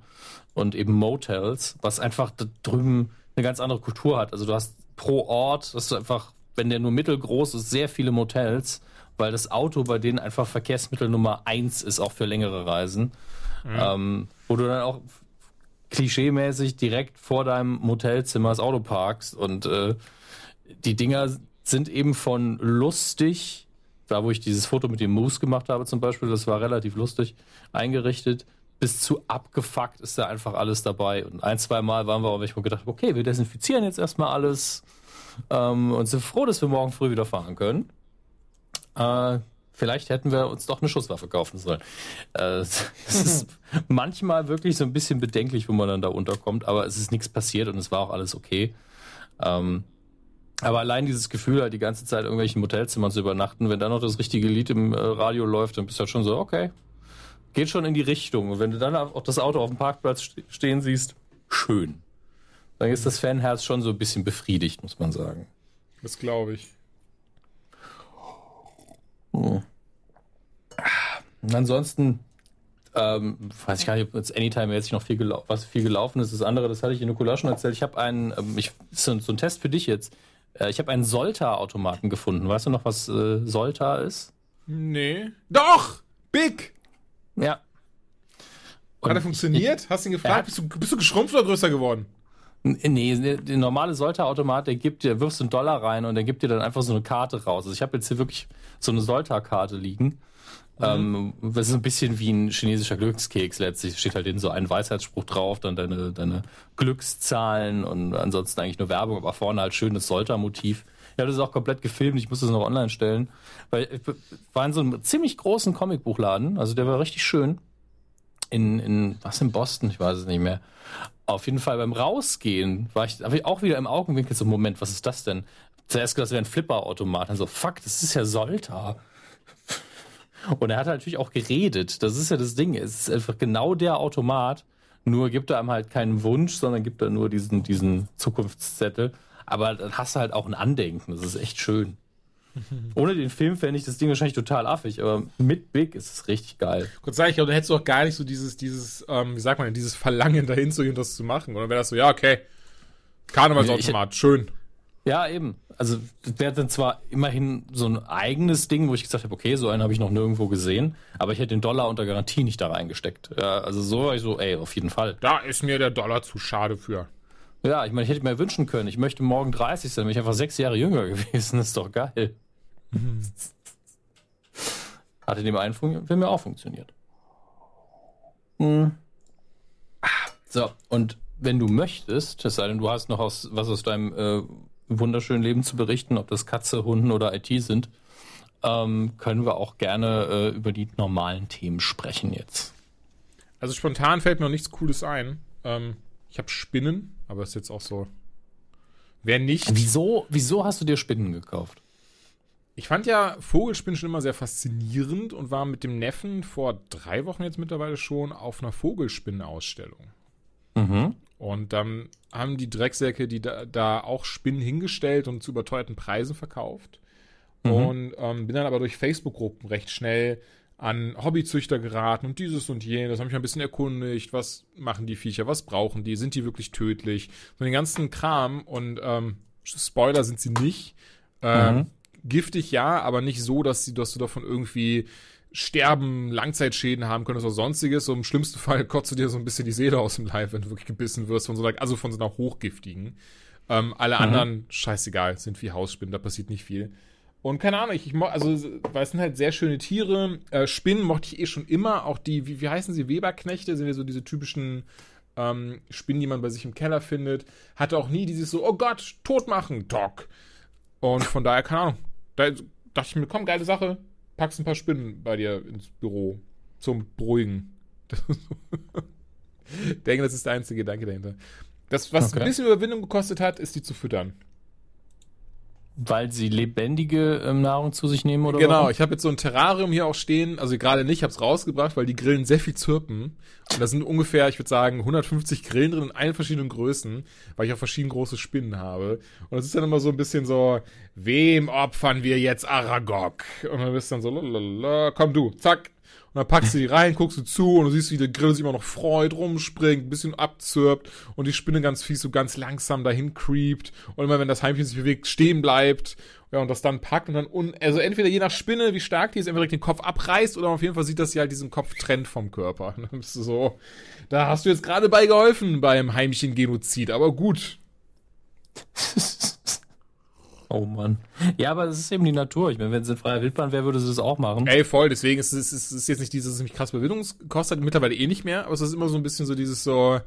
und eben Motels, was einfach da drüben eine ganz andere Kultur hat. Also du hast pro Ort, dass du einfach, wenn der nur mittelgroß ist, sehr viele Motels, weil das Auto bei denen einfach Verkehrsmittel Nummer eins ist, auch für längere Reisen. Mhm. Ähm, wo du dann auch klischeemäßig direkt vor deinem Motelzimmer das Auto parkst und äh, die Dinger sind eben von lustig, da wo ich dieses Foto mit dem Moose gemacht habe zum Beispiel, das war relativ lustig eingerichtet, bis zu abgefuckt ist da einfach alles dabei. Und ein, zwei Mal waren wir auch, wenn ich mir gedacht okay, wir desinfizieren jetzt erstmal alles ähm, und sind froh, dass wir morgen früh wieder fahren können. Äh, vielleicht hätten wir uns doch eine Schusswaffe kaufen sollen. Äh, es ist manchmal wirklich so ein bisschen bedenklich, wo man dann da unterkommt, aber es ist nichts passiert und es war auch alles okay. Ähm, aber allein dieses Gefühl, halt die ganze Zeit in irgendwelchen Motelzimmern zu übernachten, wenn dann noch das richtige Lied im äh, Radio läuft, dann bist du halt schon so, okay, geht schon in die Richtung. Und wenn du dann auch das Auto auf dem Parkplatz stehen siehst, schön. Dann ist das Fanherz schon so ein bisschen befriedigt, muss man sagen. Das glaube ich. Hm. Ansonsten ähm, weiß ich gar nicht, ob jetzt Anytime jetzt noch viel, gelau was viel gelaufen ist. Das andere, das hatte ich in Nikola schon erzählt. Ich habe einen, ähm, ich, so, so ein Test für dich jetzt. Äh, ich habe einen Solta-Automaten gefunden. Weißt du noch, was äh, Solta ist? Nee. Doch! Big! Ja. Und Hat er funktioniert? Ich, Hast du ihn gefragt? Bist du, bist du geschrumpft oder größer geworden? Nee, der normale Solta-Automat, der gibt dir, wirfst einen Dollar rein und der gibt dir dann einfach so eine Karte raus. Also ich habe jetzt hier wirklich so eine Solta-Karte liegen. Mhm. Ähm, das ist ein bisschen wie ein chinesischer Glückskeks letztlich. Steht halt in so ein Weisheitsspruch drauf, dann deine, deine Glückszahlen und ansonsten eigentlich nur Werbung, aber vorne halt schönes Solta-Motiv. Ja, das ist auch komplett gefilmt. Ich muss das noch online stellen. Weil ich war in so einem ziemlich großen Comicbuchladen. Also der war richtig schön. In, in was in Boston? Ich weiß es nicht mehr. Auf jeden Fall beim Rausgehen war ich, ich auch wieder im Augenwinkel so, Moment, was ist das denn? Zuerst gedacht, das wäre ein Flipper-Automat. So, fuck, das ist ja Solta. Und er hat natürlich auch geredet. Das ist ja das Ding. Es ist einfach genau der Automat. Nur gibt er einem halt keinen Wunsch, sondern gibt er nur diesen, diesen Zukunftszettel. Aber dann hast du halt auch ein Andenken. Das ist echt schön. Ohne den Film fände ich das Ding wahrscheinlich total affig, aber mit Big ist es richtig geil. Kurz sage ich, aber da hättest du auch gar nicht so dieses, dieses, ähm, wie sagt man, dieses Verlangen dahin zu gehen, das zu machen. Oder wäre das so, ja, okay, Karnevalsautomat, schön. Ja, eben. Also, das wäre dann zwar immerhin so ein eigenes Ding, wo ich gesagt habe, okay, so einen habe ich noch nirgendwo gesehen, aber ich hätte den Dollar unter Garantie nicht da reingesteckt. Ja, also so war ich so, ey, auf jeden Fall. Da ist mir der Dollar zu schade für. Ja, ich meine, ich hätte mir wünschen können, ich möchte morgen 30 sein, wenn ich einfach sechs Jahre jünger gewesen, das ist doch geil. Mhm. Hat in dem einen Film ja auch funktioniert. Mhm. So, und wenn du möchtest, es sei denn, du hast noch aus, was aus deinem äh, wunderschönen Leben zu berichten, ob das Katze, Hunden oder IT sind, ähm, können wir auch gerne äh, über die normalen Themen sprechen jetzt. Also spontan fällt mir noch nichts Cooles ein. Ähm, ich habe Spinnen, aber ist jetzt auch so. Wer nicht. Wieso, wieso hast du dir Spinnen gekauft? Ich fand ja Vogelspinnen schon immer sehr faszinierend und war mit dem Neffen vor drei Wochen jetzt mittlerweile schon auf einer Vogelspinnenausstellung. Mhm. Und dann haben die Drecksäcke, die da, da, auch Spinnen hingestellt und zu überteuerten Preisen verkauft. Mhm. Und ähm, bin dann aber durch Facebook-Gruppen recht schnell an Hobbyzüchter geraten und dieses und jenes. Habe mich ein bisschen erkundigt, was machen die Viecher, was brauchen die, sind die wirklich tödlich? So den ganzen Kram und ähm, Spoiler sind sie nicht. Ähm, mhm giftig ja, aber nicht so, dass, sie, dass du davon irgendwie sterben, Langzeitschäden haben könntest oder sonstiges. So im schlimmsten Fall kotzt du dir so ein bisschen die Seele aus dem Leib, wenn du wirklich gebissen wirst von so einer, also von so einer hochgiftigen. Ähm, alle mhm. anderen, scheißegal, sind wie Hausspinnen, da passiert nicht viel. Und keine Ahnung, ich, ich also, weil es sind halt sehr schöne Tiere. Äh, Spinnen mochte ich eh schon immer. Auch die, wie, wie heißen sie, Weberknechte, sind ja so diese typischen ähm, Spinnen, die man bei sich im Keller findet. Hatte auch nie dieses so, oh Gott, tot machen, Doc. Und von daher, keine Ahnung, da dachte ich mir, komm, geile Sache, packst ein paar Spinnen bei dir ins Büro zum Beruhigen. ich denke, das ist der einzige Gedanke dahinter. Das, was okay. ein bisschen Überwindung gekostet hat, ist die zu füttern. Weil sie lebendige ähm, Nahrung zu sich nehmen oder Genau, warum? ich habe jetzt so ein Terrarium hier auch stehen, also gerade nicht, ich habe es rausgebracht, weil die Grillen sehr viel zirpen. Und da sind ungefähr, ich würde sagen, 150 Grillen drin in allen verschiedenen Größen, weil ich auch verschieden große Spinnen habe. Und es ist dann immer so ein bisschen so, wem opfern wir jetzt Aragog? Und dann bist du dann so, lalalala, komm du, zack. Und dann packst du die rein, guckst du zu und du siehst, wie der Grill sich immer noch freut, rumspringt, ein bisschen abzirpt und die Spinne ganz fies so ganz langsam dahin creept und immer wenn das Heimchen sich bewegt, stehen bleibt ja, und das dann packt und dann, un also entweder je nach Spinne, wie stark die ist, entweder den Kopf abreißt oder auf jeden Fall sieht, dass sie halt diesen Kopf trennt vom Körper. Dann bist du so, da hast du jetzt gerade bei geholfen beim Heimchen-Genozid, aber gut. Oh Mann. Ja, aber das ist eben die Natur. Ich meine, wenn es in freier Wildbahn wäre, würde sie das auch machen. Ey, voll, deswegen ist es, es ist jetzt nicht dieses, es mich krass Bewilligung kostet, mittlerweile eh nicht mehr, aber es ist immer so ein bisschen so dieses so,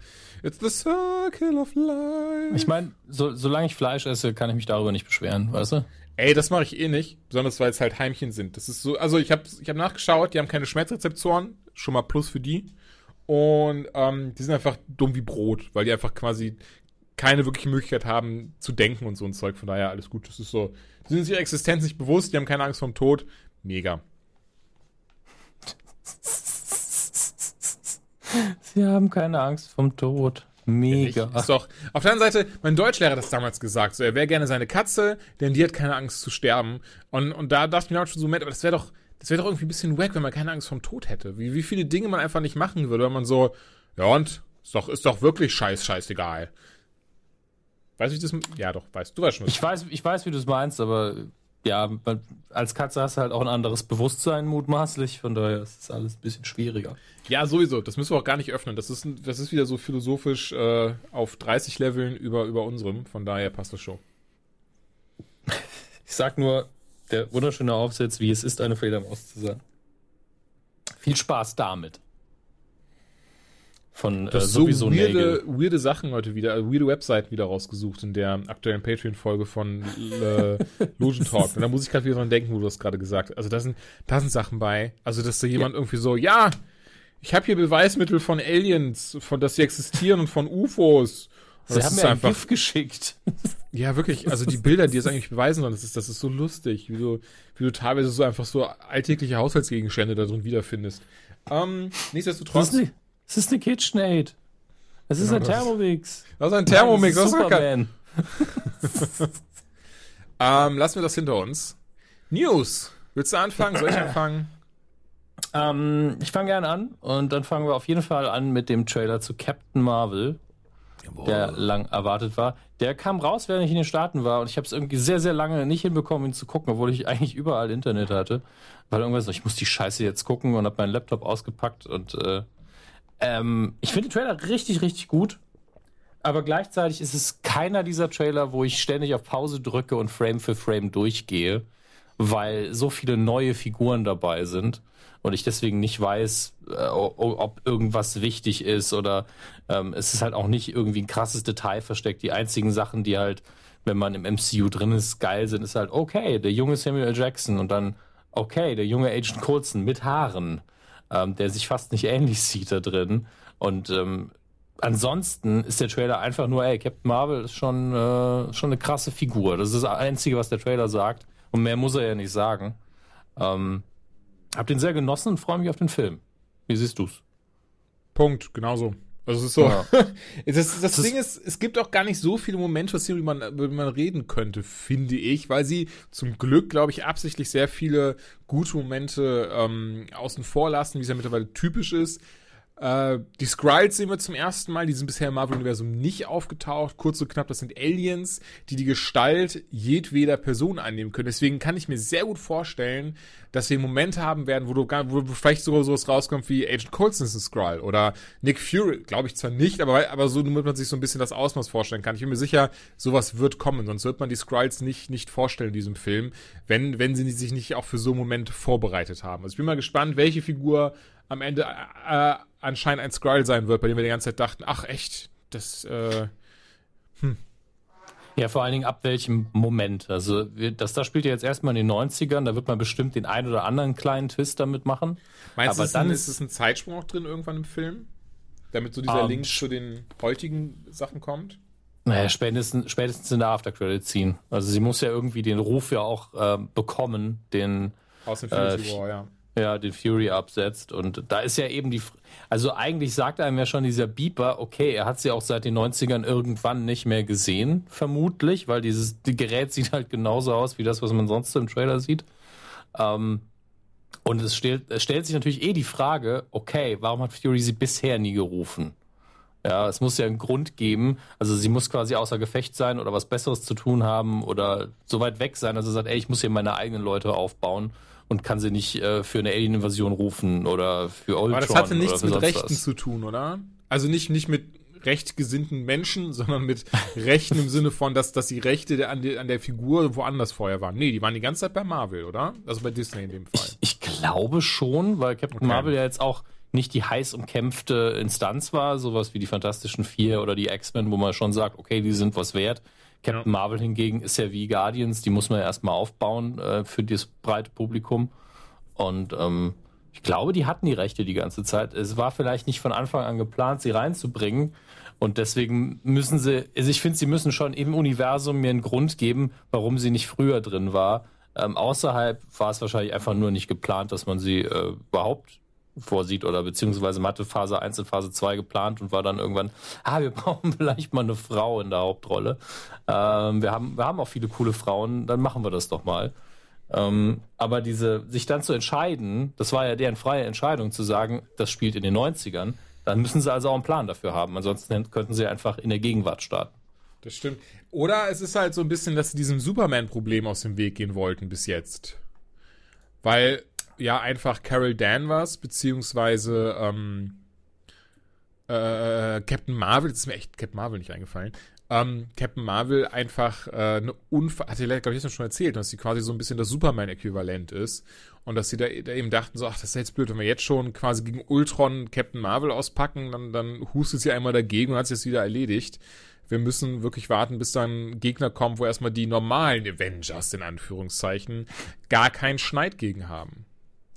it's the circle of life. Ich meine, so, solange ich Fleisch esse, kann ich mich darüber nicht beschweren, weißt du? Ey, das mache ich eh nicht, besonders weil es halt Heimchen sind. Das ist so, also ich habe ich hab nachgeschaut, die haben keine Schmerzrezeptoren, schon mal Plus für die. Und ähm, die sind einfach dumm wie Brot, weil die einfach quasi keine wirkliche Möglichkeit haben zu denken und so ein Zeug. Von daher alles gut. Das ist so, die sind sich ihrer Existenz nicht bewusst, die haben keine Angst vorm Tod. Mega. Sie haben keine Angst vom Tod. Mega. Ist doch, auf der anderen Seite, mein Deutschlehrer hat das damals gesagt, so, er wäre gerne seine Katze, denn die hat keine Angst zu sterben. Und, und da dachte ich mir auch schon so, Moment, aber das wäre doch, das wäre doch irgendwie ein bisschen wack, wenn man keine Angst vom Tod hätte. Wie, wie viele Dinge man einfach nicht machen würde, wenn man so, ja und, ist doch, ist doch wirklich scheiß, scheißegal. Weißt du, wie das, ja doch, weißt du, weißt schon. Ich weiß, ich weiß, wie du es meinst, aber ja, man- als Katze hast du halt auch ein anderes Bewusstsein mutmaßlich, von daher ist es alles ein bisschen schwieriger. Ja, sowieso. Das müssen wir auch gar nicht öffnen. Das ist, das ist wieder so philosophisch äh, auf 30 Leveln über, über unserem. Von daher passt das schon. Ich sag nur, der wunderschöne Aufsatz, wie es ist, eine Fledermaus zu sein. Viel Spaß damit. Von äh, Das so sowieso weirde, Nägel. weirde Sachen heute wieder, also weirde Webseiten wieder rausgesucht in der aktuellen Patreon-Folge von äh, Logen Talk. Und da muss ich gerade wieder dran denken, wo du das gerade gesagt hast. Also da sind, da sind Sachen bei. Also, dass da jemand irgendwie so, ja, ich habe hier Beweismittel von Aliens, von dass sie existieren und von UFOs. Und Sie das haben mir ein einfach, GIF geschickt. ja, wirklich, also die Bilder, die es eigentlich beweisen sollen, das ist, das ist so lustig, wie du, wie du teilweise so einfach so alltägliche Haushaltsgegenstände da drin wiederfindest. Ähm, Das nichtsdestotrotz, ist eine, das ist eine KitchenAid. Das ist Genau ein. Thermomix. das ist ein Thermomix, das das ist Superman. Ähm, lassen wir das hinter uns. News. Willst du anfangen? Soll ich anfangen? Ähm, ich fange gerne an und dann fangen wir auf jeden Fall an mit dem Trailer zu Captain Marvel, der lang erwartet war. Der kam raus, während ich in den Staaten war und ich habe es irgendwie sehr, sehr lange nicht hinbekommen, ihn zu gucken, obwohl ich eigentlich überall Internet hatte. Weil irgendwas, so, ich muss die Scheiße jetzt gucken und habe meinen Laptop ausgepackt und äh, ähm, ich finde den Trailer richtig, richtig gut. Aber gleichzeitig ist es keiner dieser Trailer, wo ich ständig auf Pause drücke und Frame für Frame durchgehe, weil so viele neue Figuren dabei sind und ich deswegen nicht weiß, äh, ob irgendwas wichtig ist oder ähm, es ist halt auch nicht irgendwie ein krasses Detail versteckt. Die einzigen Sachen, die halt, wenn man im MCU drin ist, geil sind, ist halt, okay, der junge Samuel. Jackson und dann, okay, der junge Agent Coulson mit Haaren, ähm, der sich fast nicht ähnlich sieht da drin. Und ähm, ansonsten ist der Trailer einfach nur, ey, Captain Marvel ist schon, äh, schon eine krasse Figur. Das ist das Einzige, was der Trailer sagt. Und mehr muss er ja nicht sagen. Ähm, hab den sehr genossen und freue mich auf den Film. Wie siehst du's? Punkt, genauso. Also es ist so. Ja. das, das ist- Ding ist, es gibt auch gar nicht so viele Momente, über die man, über die man reden könnte, finde ich, weil sie zum Glück, glaube ich, absichtlich sehr viele gute Momente ähm, außen vor lassen, wie es ja mittlerweile typisch ist. Äh, die Skrulls sehen wir zum ersten Mal, die sind bisher im Marvel-Universum nicht aufgetaucht. Kurz und knapp, das sind Aliens, die die Gestalt jedweder Person annehmen können. Deswegen kann ich mir sehr gut vorstellen, dass wir einen Moment haben werden, wo du, gar, wo vielleicht sogar sowas rauskommt wie Agent Coulson ist ein Skrull oder Nick Fury, glaube ich zwar nicht, aber, aber so, damit man sich so ein bisschen das Ausmaß vorstellen kann. Ich bin mir sicher, sowas wird kommen, sonst wird man die Skrulls nicht, nicht vorstellen in diesem Film, wenn, wenn sie sich nicht auch für so Momente vorbereitet haben. Also ich bin mal gespannt, welche Figur am Ende äh, anscheinend ein Skrull sein wird, bei dem wir die ganze Zeit dachten, ach echt, das, äh, Ja, vor allen Dingen ab welchem Moment. Also, das da spielt ja jetzt erstmal in den 90ern, da wird man bestimmt den ein oder anderen kleinen Twist damit machen. meinst du, Aber ist, dann ist- es ein Zeitsprung auch drin irgendwann im Film? Damit so dieser Ähm, Link zu den heutigen Sachen kommt? Naja, spätestens, spätestens in der Aftercredit ziehen. Also sie muss ja irgendwie den Ruf ja auch äh, bekommen, den Aus dem Äh, War, ja. Ja, den Fury absetzt. Und da ist ja eben die, also eigentlich sagt einem ja schon dieser Beeper, okay, er hat sie auch seit den 90ern irgendwann nicht mehr gesehen, vermutlich, weil dieses die Gerät sieht halt genauso aus wie das, was man sonst so im Trailer sieht. Ähm, und es stellt, es stellt sich natürlich eh die Frage, okay, warum hat Fury sie bisher nie gerufen? Ja, es muss ja einen Grund geben. Also sie muss quasi außer Gefecht sein oder was Besseres zu tun haben oder so weit weg sein, dass sie sagt, ey, ich muss hier meine eigenen Leute aufbauen und kann sie nicht äh, für eine Alien-Invasion rufen oder für Ultron Aber das hatte nichts mit Rechten was. zu tun, oder? Also nicht, nicht mit rechtgesinnten Menschen, sondern mit Rechten im Sinne von, dass, dass die Rechte der, an, der, an der Figur woanders vorher waren. Nee, die waren die ganze Zeit bei Marvel, oder? Also bei Disney in dem Fall. Ich glaube schon, weil Captain Okay. Marvel ja jetzt auch nicht die heiß umkämpfte Instanz war, sowas wie die Fantastischen Vier oder die X-Men, wo man schon sagt, okay, die sind was wert. Captain Marvel hingegen ist ja wie Guardians, die muss man ja erstmal aufbauen äh, für das breite Publikum. Und ähm, ich glaube, die hatten die Rechte die ganze Zeit. Es war vielleicht nicht von Anfang an geplant, sie reinzubringen. Und deswegen müssen sie, also ich finde, sie müssen schon im Universum mir einen Grund geben, warum sie nicht früher drin war. Ähm, außerhalb war es wahrscheinlich einfach nur nicht geplant, dass man sie äh, überhaupt vorsieht oder beziehungsweise Mathe Phase 1 und Phase 2 geplant und war dann irgendwann, ah, wir brauchen vielleicht mal eine Frau in der Hauptrolle. Ähm, wir, haben, wir haben auch viele coole Frauen, dann machen wir das doch mal. Ähm, aber diese, sich dann zu entscheiden, das war ja deren freie Entscheidung, zu sagen, das spielt in den 90ern, dann müssen sie also auch einen Plan dafür haben. Ansonsten könnten sie einfach in der Gegenwart starten. Das stimmt. Oder es ist halt so ein bisschen, dass sie diesem Superman-Problem aus dem Weg gehen wollten bis jetzt. Weil ja einfach Carol Danvers, beziehungsweise ähm, äh, Captain Marvel, das ist mir echt Captain Marvel nicht eingefallen, ähm, Captain Marvel einfach äh, eine Unfall, hat er glaube ich schon erzählt, dass sie quasi so ein bisschen das Superman-Äquivalent ist und dass sie da, da eben dachten, so, ach, das ist jetzt blöd, wenn wir jetzt schon quasi gegen Ultron Captain Marvel auspacken, dann, dann hustet sie einmal dagegen und hat es jetzt wieder erledigt. Wir müssen wirklich warten, bis dann Gegner kommen, wo erstmal die normalen Avengers, in Anführungszeichen, gar keinen Schneid gegen haben.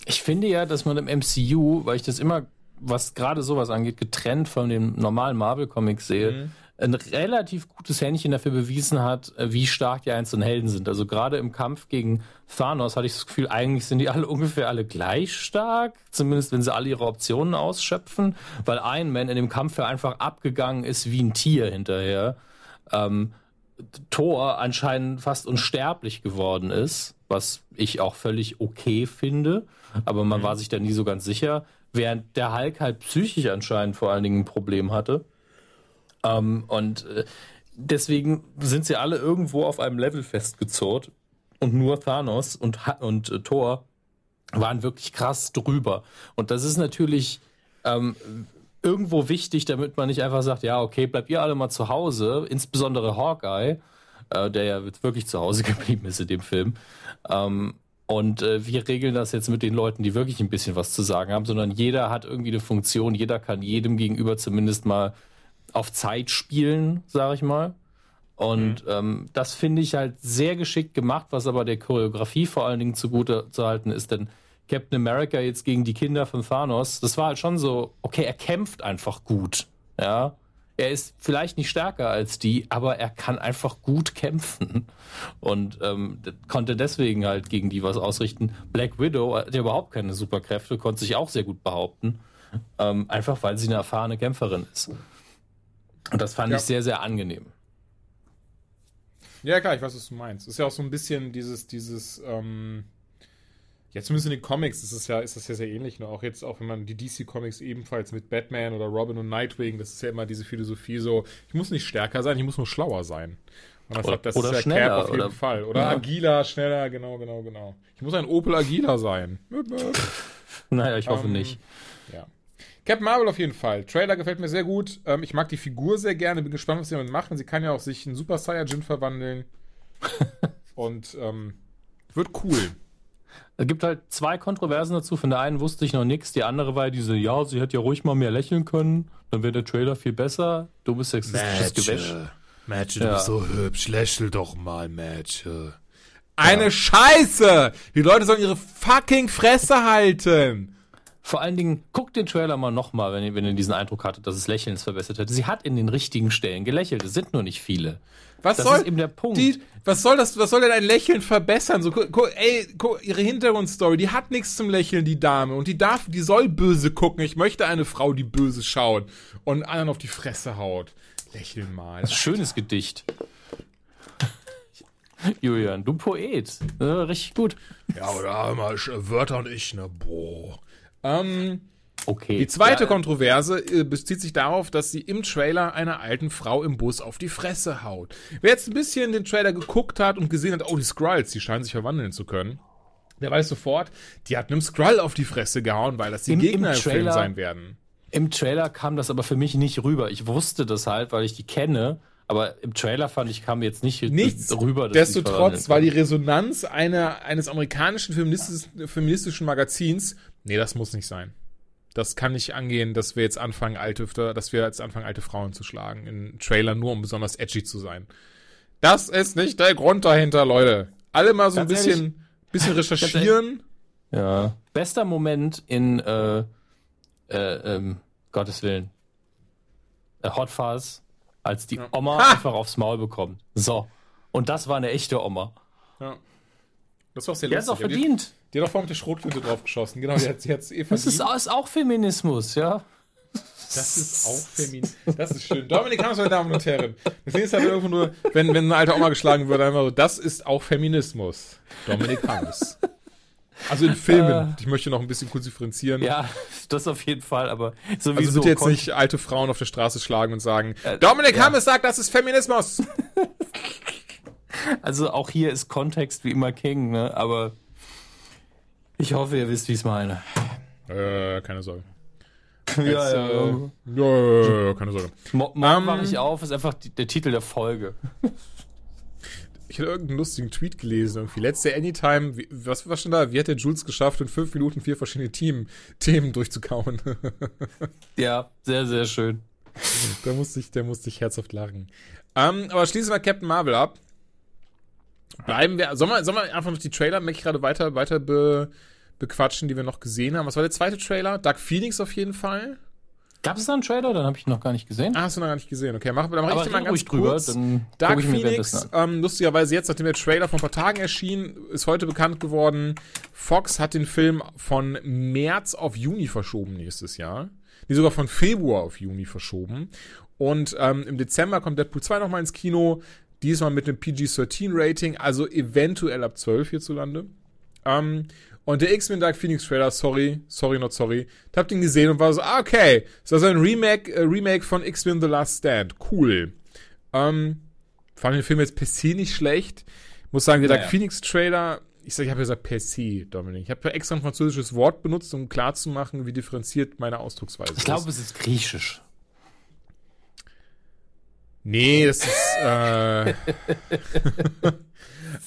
Ich finde ja, dass man im MCU, weil ich das immer, was gerade sowas angeht, getrennt von den normalen Marvel-Comics sehe, ein relativ gutes Händchen dafür bewiesen hat, äh, wie stark die einzelnen Helden sind. Also gerade im Kampf gegen Thanos hatte ich das Gefühl, eigentlich sind die alle ungefähr alle gleich stark, zumindest wenn sie alle ihre Optionen ausschöpfen, weil Iron Man in dem Kampf ja einfach abgegangen ist wie ein Tier hinterher. Ähm, Thor anscheinend fast unsterblich geworden ist, was ich auch völlig okay finde, aber man war sich da nie so ganz sicher, während der Hulk halt psychisch anscheinend vor allen Dingen ein Problem hatte. Ähm, und äh, deswegen sind sie alle irgendwo auf einem Level festgezurrt und nur Thanos und, und äh, Thor waren wirklich krass drüber. Und das ist natürlich ähm, irgendwo wichtig, damit man nicht einfach sagt, ja, okay, bleibt ihr alle mal zu Hause, insbesondere Hawkeye, äh, der ja wirklich zu Hause geblieben ist in dem Film. Ähm, und äh, wir regeln das jetzt mit den Leuten, die wirklich ein bisschen was zu sagen haben, sondern jeder hat irgendwie eine Funktion, jeder kann jedem gegenüber zumindest mal auf Zeit spielen, sage ich mal. Und ähm, das finde ich halt sehr geschickt gemacht, was aber der Choreografie vor allen Dingen zugute zu halten ist, denn Captain America jetzt gegen die Kinder von Thanos, das war halt schon so, okay, er kämpft einfach gut, ja. Er ist vielleicht nicht stärker als die, aber er kann einfach gut kämpfen und ähm, konnte deswegen halt gegen die was ausrichten. Black Widow hat ja überhaupt keine Superkräfte, konnte sich auch sehr gut behaupten, ähm, einfach weil sie eine erfahrene Kämpferin ist. Und das fand Ja. ich sehr, sehr angenehm. Ja, klar, ich weiß, was du meinst. Ist ja auch so ein bisschen dieses, dieses, ähm, ja, zumindest in den Comics ist es ja, ist das ja sehr ähnlich. Ne? Auch jetzt, auch wenn man die DC-Comics ebenfalls mit Batman oder Robin und Nightwing, das ist ja immer diese Philosophie so, ich muss nicht stärker sein, ich muss nur schlauer sein. Und das, Oder- hat, das oder ist ja schneller, Cap auf jeden oder- Fall. Oder Ja. agiler, schneller, genau, genau, genau. Ich muss ein Opel agiler sein. Naja, ich hoffe Ähm, nicht. Ja. Captain Marvel auf jeden Fall. Trailer gefällt mir sehr gut. Ähm, ich mag die Figur sehr gerne. Bin gespannt, was sie damit machen. Sie kann ja auch sich in Super Saiyajin verwandeln. Und ähm, wird cool. Es gibt halt zwei Kontroversen dazu. Von der einen wusste ich noch nichts, die andere war diese, ja, sie hätte ja ruhig mal mehr lächeln können, dann wäre der Trailer viel besser. Dummes sexistisches Gewäsch. Ja. du bist so hübsch. Lächel doch mal, Mädchen. Eine Scheiße! Die Leute sollen ihre fucking Fresse halten. Vor allen Dingen, guckt den Trailer mal nochmal, wenn ihr, wenn ihr diesen Eindruck hattet, dass es Lächeln es verbessert hat. Sie hat in den richtigen Stellen gelächelt. Es sind nur nicht viele. Was Das soll ist eben der Punkt. Die, was soll das? Was soll denn ein Lächeln verbessern? So, ey, gu, ihre Hintergrundstory, die hat nichts zum Lächeln, die Dame, und die darf, die soll böse gucken. Ich möchte eine Frau, die böse schaut und anderen auf die Fresse haut. Lächeln mal. Das ist ein schönes Gedicht. Julian, du Poet. Richtig gut. Ja, oder mal Sch- Wörter und ich, ne? Boah. Ähm, Okay. die zweite Ja, Kontroverse äh, bezieht sich darauf, dass sie im Trailer einer alten Frau im Bus auf die Fresse haut. Wer jetzt ein bisschen den Trailer geguckt hat und gesehen hat, oh, die Skrulls, die scheinen sich verwandeln zu können, der weiß sofort, die hat einem Skrull auf die Fresse gehauen, weil das die Im- im Gegner im, Film Trailer- sein werden. Im Trailer kam das aber für mich nicht rüber. Ich wusste das halt, weil ich die kenne. Aber im Trailer fand ich, kam jetzt nicht Nichts rüber. dass die Destotrotz war die Resonanz einer, eines amerikanischen feministischen, feministischen Magazins, nee, das muss nicht sein. Das kann nicht angehen, dass wir jetzt anfangen, alte, dass wir jetzt anfangen, alte Frauen zu schlagen in Trailer, nur um besonders edgy zu sein. Das ist nicht der Grund dahinter, Leute. Alle mal so ein Ganz bisschen, bisschen recherchieren. Ja. Bester Moment in äh, äh, ähm, Gottes Willen. Äh, Hot Fuzz, als die Oma Ha! einfach aufs Maul bekommt. So. Und das war eine echte Oma. Ja. Das war auch sehr Die hat es auch lustig. Die, verdient. Die hat doch vorhin mit der Schrotflinte draufgeschossen. Genau, die hat sie eh verdient. Das ist, ist auch Feminismus, ja. Das ist auch feminin. Das ist schön. Dominik Hammes, meine Damen und Herren. Das nächste halt irgendwo nur, wenn, wenn eine alte Oma geschlagen wird, einfach so, das ist auch Feminismus. Dominik Hammes. Also in Filmen. Ich möchte noch ein bisschen kurz differenzieren. Ja, das auf jeden Fall, aber also sowieso. bitte jetzt kon- nicht alte Frauen auf der Straße schlagen und sagen, Äh, Dominik ja. Hammes sagt, das ist Feminismus. Also auch hier ist Kontext wie immer King, ne? Aber ich hoffe, ihr wisst, wie ich es meine. Äh, keine Sorge. Ja, Jetzt, ja, äh, ja. ja, ja, ja, keine Sorge. Mo morgen Ähm, wache ich auf, ist einfach die, der Titel der Folge. Ich hatte irgendeinen lustigen Tweet gelesen, irgendwie. Letzte Anytime, wie, was war schon da? Wie hat der Jules geschafft, in fünf Minuten vier verschiedene Team, Themen durchzukauen? Ja, sehr, sehr schön. da musste ich, da musste ich herzhaft lachen. Ähm, aber schließen wir Captain Marvel ab. Bleiben wir, sollen wir, sollen wir einfach noch die Trailer, merke ich gerade weiter, weiter be, bequatschen, die wir noch gesehen haben. Was war der zweite Trailer? Dark Phoenix auf jeden Fall. Gab es da einen Trailer? Dann habe ich ihn noch gar nicht gesehen. Ah, hast du noch gar nicht gesehen. Okay, mach, dann mach Aber ich dir mal ganz drüber, kurz. dann Dark ich mir Phoenix, ähm, lustigerweise jetzt, nachdem der Trailer vor ein paar Tagen erschien, ist heute bekannt geworden, Fox hat den Film von März auf Juni verschoben nächstes Jahr. Nee, sogar von Februar auf Juni verschoben. Und ähm, im Dezember kommt Deadpool 2 nochmal ins Kino, diesmal mit einem PG-13-Rating, also eventuell ab 12 hierzulande. Ähm, und der X-Men Dark Phoenix Trailer, sorry, sorry, not sorry, ich hab den gesehen und war so, ah, okay, ist also ein Remake, äh, Remake von X-Men The Last Stand, cool. Ähm, fand den Film jetzt per se nicht schlecht. Muss sagen, der Naja. Dark Phoenix Trailer, ich sag, ich habe gesagt per se, Dominik. Ich habe extra ein französisches Wort benutzt, um klarzumachen, wie differenziert meine Ausdrucksweise Ich glaube, es ist griechisch. Nee, das ist, äh,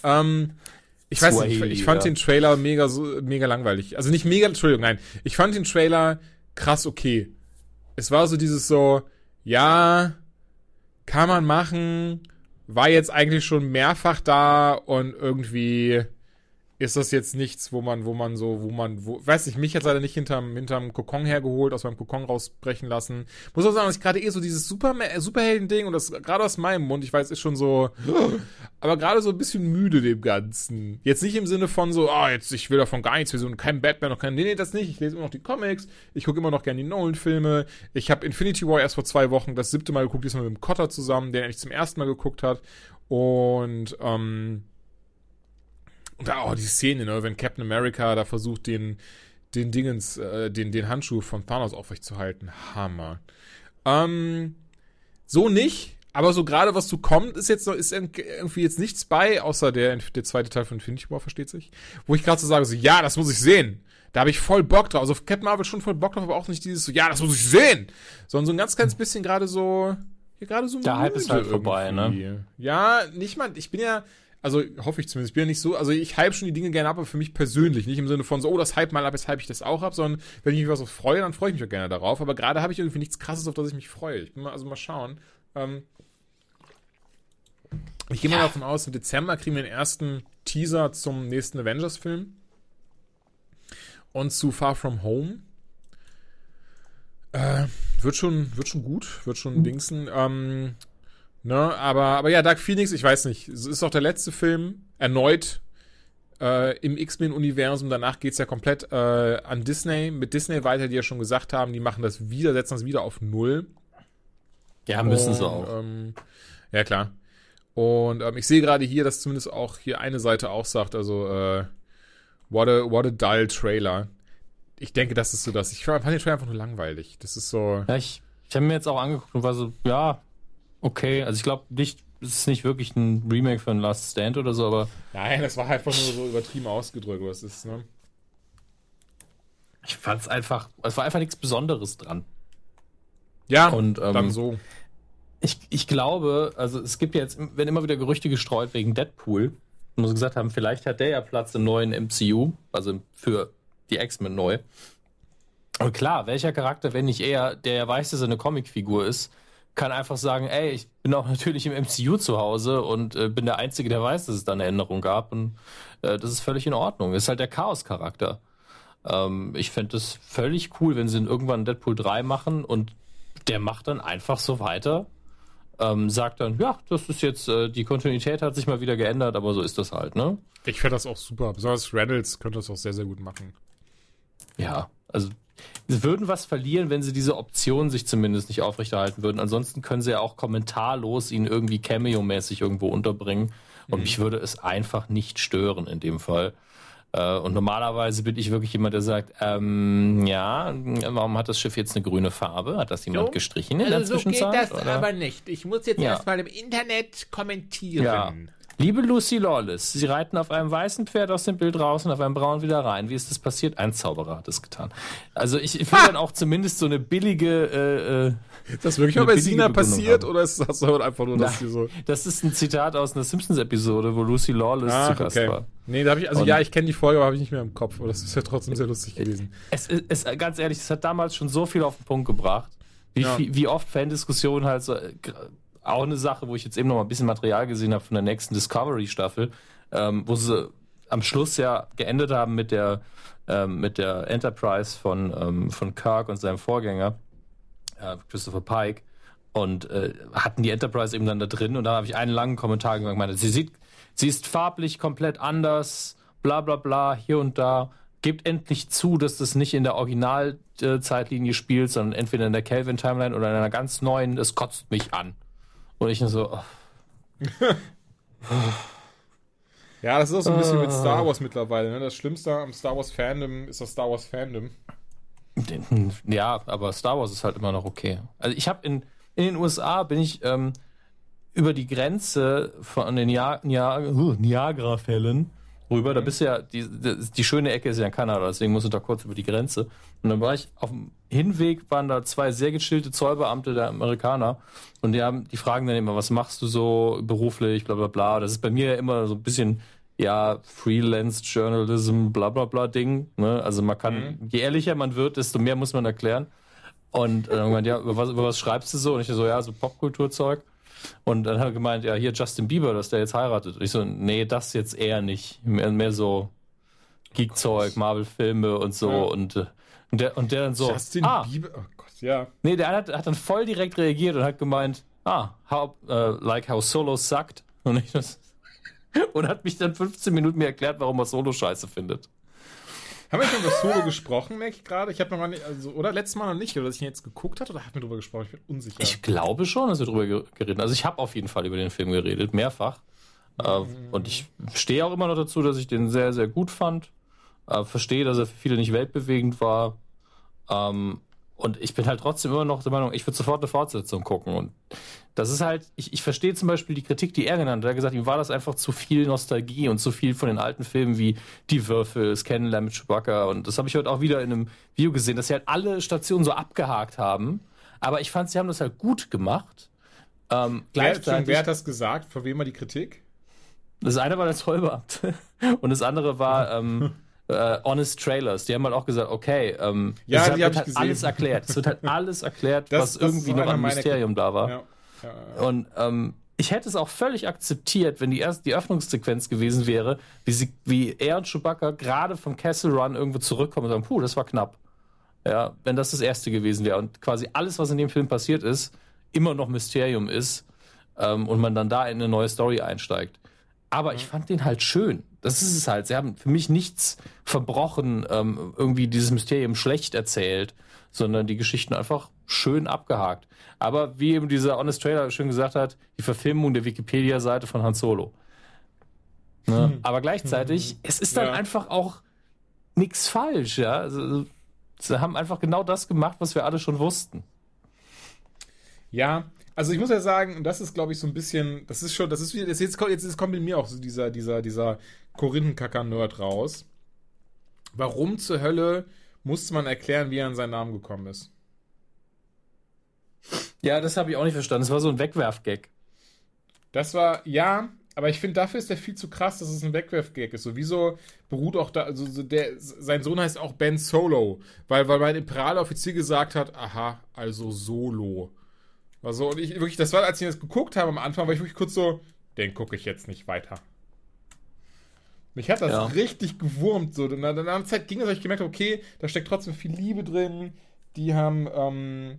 ähm, ich weiß nicht, ich, Swahili, fand ja. den Trailer mega, so, mega langweilig. Also nicht mega, Entschuldigung, nein. Ich fand den Trailer krass okay. Es war so dieses so, ja, kann man machen, war jetzt eigentlich schon mehrfach da und irgendwie ist das jetzt nichts, wo man, wo man so, wo man, wo, weiß nicht, mich hat leider nicht hinterm, hinterm Kokon hergeholt, aus meinem Kokon rausbrechen lassen. Muss auch sagen, dass ich gerade eh so dieses Super, Superhelden-Ding und das gerade aus meinem Mund, ich weiß, ist schon so, aber gerade so ein bisschen müde dem Ganzen. Jetzt nicht im Sinne von so, ah, jetzt, ich will davon gar nichts wissen und kein Batman, noch kein, nee, nee, das nicht. Ich lese immer noch die Comics, ich gucke immer noch gerne die Nolan-Filme. Ich habe Infinity War erst vor zwei Wochen das siebte Mal geguckt, diesmal mit dem Cotter zusammen, der eigentlich zum ersten Mal geguckt hat. Und, ähm, und da auch die Szene, ne, wenn Captain America da versucht, den, den Dingens, äh, den, den Handschuh von Thanos aufrechtzuerhalten. Hammer. Ähm, so nicht, aber so gerade was so kommt, ist jetzt noch, ist irgendwie jetzt nichts bei, außer der, der zweite Teil von Infinity War, versteht sich. Wo ich gerade so sage, so, ja, das muss ich sehen. Da habe ich voll Bock drauf. Also Captain Marvel schon voll Bock drauf, aber auch nicht dieses so, ja, das muss ich sehen. Sondern so ein ganz kleines bisschen gerade so, hier gerade so Der Hype ist halt vorbei, ne? irgendwie. Ja, nicht mal, ich bin ja, also hoffe ich zumindest, ich bin ja nicht so, also ich hype schon die Dinge gerne ab, aber für mich persönlich, nicht im Sinne von so, oh, das hype mal ab, jetzt hype ich das auch ab, sondern wenn ich mich was freue, dann freue ich mich auch gerne darauf, aber gerade habe ich irgendwie nichts krasses, auf das ich mich freue. Ich bin mal, also mal schauen. Ähm, ich gehe mal davon aus, im Dezember kriegen wir den ersten Teaser zum nächsten Avengers-Film. Und zu Far From Home. Äh, wird schon, wird schon gut, wird schon Dingsen. Ähm, ne, aber, aber ja, Dark Phoenix, ich weiß nicht. Es ist auch der letzte Film, erneut äh, im X-Men-Universum. Danach geht's ja komplett äh, an Disney, mit Disney weiter, die ja schon gesagt haben, die machen das wieder, setzen das wieder auf Null. Ja, müssen sie Und, auch. Ähm, ja, klar. Und ähm, ich sehe gerade hier, dass zumindest auch hier eine Seite auch sagt, also, äh, what a, what a dull Trailer. Ich denke, das ist so das. Ich fand den Trailer einfach nur langweilig. Das ist so. Ja, ich, ich habe mir jetzt auch angeguckt und war so, ja, okay. Also ich glaube nicht, es ist nicht wirklich ein Remake von Last Stand oder so, aber Nein, das war einfach nur so übertrieben ausgedrückt, was ist, ne? ich fand es einfach, es war einfach nichts Besonderes dran. Ja, Und, ähm, dann so. Ich, ich glaube, also es gibt ja jetzt, wenn immer wieder Gerüchte gestreut wegen Deadpool, wo sie gesagt haben, vielleicht hat der ja Platz im neuen MCU, also für die X-Men neu. Und klar, welcher Charakter, wenn nicht er, der ja weiß, dass er eine Comicfigur ist, kann einfach sagen, ey, ich bin auch natürlich im MCU zu Hause und äh, bin der Einzige, der weiß, dass es da eine Änderung gab und äh, das ist völlig in Ordnung. Das ist halt der Chaos-Charakter. Ähm, ich fände es völlig cool, wenn sie irgendwann Deadpool 3 machen und der macht dann einfach so weiter. Ähm, sagt dann, ja, das ist jetzt, äh, die Kontinuität hat sich mal wieder geändert, aber so ist das halt, ne? Ich fände das auch super. Besonders Reynolds könnte das auch sehr, sehr gut machen. Ja, also sie würden was verlieren, wenn sie diese Option sich zumindest nicht aufrechterhalten würden. Ansonsten können sie ja auch kommentarlos ihn irgendwie Cameo-mäßig irgendwo unterbringen. Und mich würde es einfach nicht stören in dem Fall. Äh, Und normalerweise bin ich wirklich jemand, der sagt, ähm, ja, warum hat das Schiff jetzt eine grüne Farbe? Hat das jemand So? gestrichen in der Also so geht Zwischenzeit? das oder? aber nicht. Ich muss jetzt Ja. erstmal im Internet kommentieren. Ja. Liebe Lucy Lawless, Sie reiten auf einem weißen Pferd aus dem Bild raus und auf einem braunen wieder rein. Wie ist das passiert? Ein Zauberer hat es getan. Also ich, ich will dann auch zumindest so eine billige, äh, äh, Ist das wirklich mal bei Sina passiert haben. oder ist das einfach nur, dass Na, so. das ist ein Zitat aus einer Simpsons-Episode, wo Lucy Lawless Ah, zu Gast okay. war. Nee, da habe ich, also Und- ja, ich kenne die Folge, aber habe ich nicht mehr im Kopf. Aber das ist ja trotzdem sehr lustig gewesen. Es ist, ganz ehrlich, es hat damals schon so viel auf den Punkt gebracht. Wie, Ja. viel, wie oft Fan-Diskussionen halt so, äh, auch eine Sache, wo ich jetzt eben noch mal ein bisschen Material gesehen habe von der nächsten Discovery-Staffel, ähm, wo sie am Schluss ja geendet haben mit der, ähm, mit der Enterprise von, ähm, von Kirk und seinem Vorgänger, äh, Christopher Pike, und äh, hatten die Enterprise eben dann da drin und da habe ich einen langen Kommentar gemacht, meinte, sie sieht, sie ist farblich komplett anders, bla bla bla, hier und da. Gebt endlich zu, dass das nicht in der Originalzeitlinie spielt, sondern entweder in der Kelvin Timeline oder in einer ganz neuen. Das kotzt mich an. Und ich nur so, oh, Ja, das ist auch so ein bisschen mit Ah. Star Wars mittlerweile. Ne? Das Schlimmste am Star Wars Fandom ist das Star Wars Fandom. Ja, aber Star Wars ist halt immer noch okay. Also ich habe in, in den USA bin ich ähm, über die Grenze von den Nia- Nia- uh, Niagara-Fällen rüber. Da bist du ja, die, die, die schöne Ecke ist ja in Kanada, deswegen musst du da kurz über die Grenze. Und dann war ich auf dem Hinweg, waren da zwei sehr gechillte Zollbeamte der Amerikaner und die haben, die fragen dann immer, was machst du so beruflich, bla bla bla. Das ist bei mir ja immer so ein bisschen ja, Freelance Journalism, bla bla bla Ding. Ne? Also man kann, je ehrlicher man wird, desto mehr muss man erklären. Und äh, dann gemeint, ja, über was, über was schreibst du so? Und ich so, ja, so Popkulturzeug. Und dann hat er gemeint, ja, hier Justin Bieber, dass der jetzt heiratet. Und ich so, nee, das jetzt eher nicht. Mehr, mehr so Geekzeug, Marvel-Filme und so. Ja. Und, äh, und, der, und der dann so, Justin ah, Bieber. Oh Gott, ja. Nee, der hat, hat dann voll direkt reagiert und hat gemeint, ah, how, uh, like how Solo sucked. Und ich das, und hat mich dann 15 Minuten mir erklärt, warum er Solo scheiße findet. Haben wir schon über Solo gesprochen, merke ich gerade? Ich habe noch mal nicht, also, oder letztes Mal noch nicht, oder dass ich ihn jetzt geguckt hatte, oder haben wir drüber gesprochen? Ich bin unsicher. Ich glaube schon, dass wir drüber ge- geredet haben. Also ich habe auf jeden Fall über den Film geredet, mehrfach. Äh, und ich stehe auch immer noch dazu, dass ich den sehr, sehr gut fand. Äh, verstehe, dass er für viele nicht weltbewegend war. Ähm, und ich bin halt trotzdem immer noch der Meinung, ich würde sofort eine Fortsetzung gucken. Und das ist halt, ich, ich verstehe zum Beispiel die Kritik, die er genannt hat. Er hat gesagt, ihm war das einfach zu viel Nostalgie und zu viel von den alten Filmen wie Die Würfel, Kennenlernen mit Chewbacca. Und das habe ich heute auch wieder in einem Video gesehen, dass sie halt alle Stationen so abgehakt haben. Aber ich fand, sie haben das halt gut gemacht. Ähm, gleichzeitig, wer hat das gesagt? Von wem war die Kritik? das eine war der Zollbeamte und das andere war ähm, äh, Honest Trailers. Die haben halt auch gesagt, okay, ähm, Ja, es wird halt alles erklärt. Es wird halt alles erklärt, Das- was das irgendwie noch meiner Mysterium da war. Ja. ja. Und ähm, ich hätte es auch völlig akzeptiert, wenn die erste die Öffnungssequenz gewesen wäre, wie sie, wie er und Chewbacca gerade vom Castle Run irgendwo zurückkommen und sagen, puh, das war knapp. Ja, wenn das das erste gewesen wäre und quasi alles, was in dem Film passiert ist, immer noch Mysterium ist ähm, und man dann da in eine neue Story einsteigt. Aber ich fand den halt schön. Das ist es halt. Sie haben für mich nichts verbrochen, ähm, irgendwie dieses Mysterium schlecht erzählt, sondern die Geschichten einfach schön abgehakt. Aber wie eben dieser Honest Trailer schön gesagt hat, die Verfilmung der Wikipedia-Seite von Han Solo. Ne? Aber gleichzeitig, es ist dann Ja. einfach auch nichts falsch, ja. Also, sie haben einfach genau das gemacht, was wir alle schon wussten. Ja, also ich muss ja sagen, und das ist, glaube ich, so ein bisschen, das ist schon, das ist wieder, das jetzt, kommt- jetzt kommt in mir auch so dieser, dieser, dieser Korinthenkacker-Nerd raus. Warum zur Hölle musste man erklären, wie er an seinen Namen gekommen ist? Ja, das habe ich auch nicht verstanden. Es war so ein Wegwerfgag. Das war, ja, aber ich finde, dafür ist der viel zu krass, dass es ein Wegwerfgag ist. So, wieso beruht auch da, also so der, sein Sohn heißt auch Ben Solo, weil, weil mein imperialer Offizier gesagt hat, aha, also Solo. Also, und ich wirklich, das war, als ich das geguckt habe am Anfang, war ich wirklich kurz so, den gucke ich jetzt nicht weiter. Mich hat das Ja. richtig gewurmt. So. Dann, dann Zeit ging es, habe ich gemerkt, okay, da steckt trotzdem viel Liebe drin. Die haben, ähm,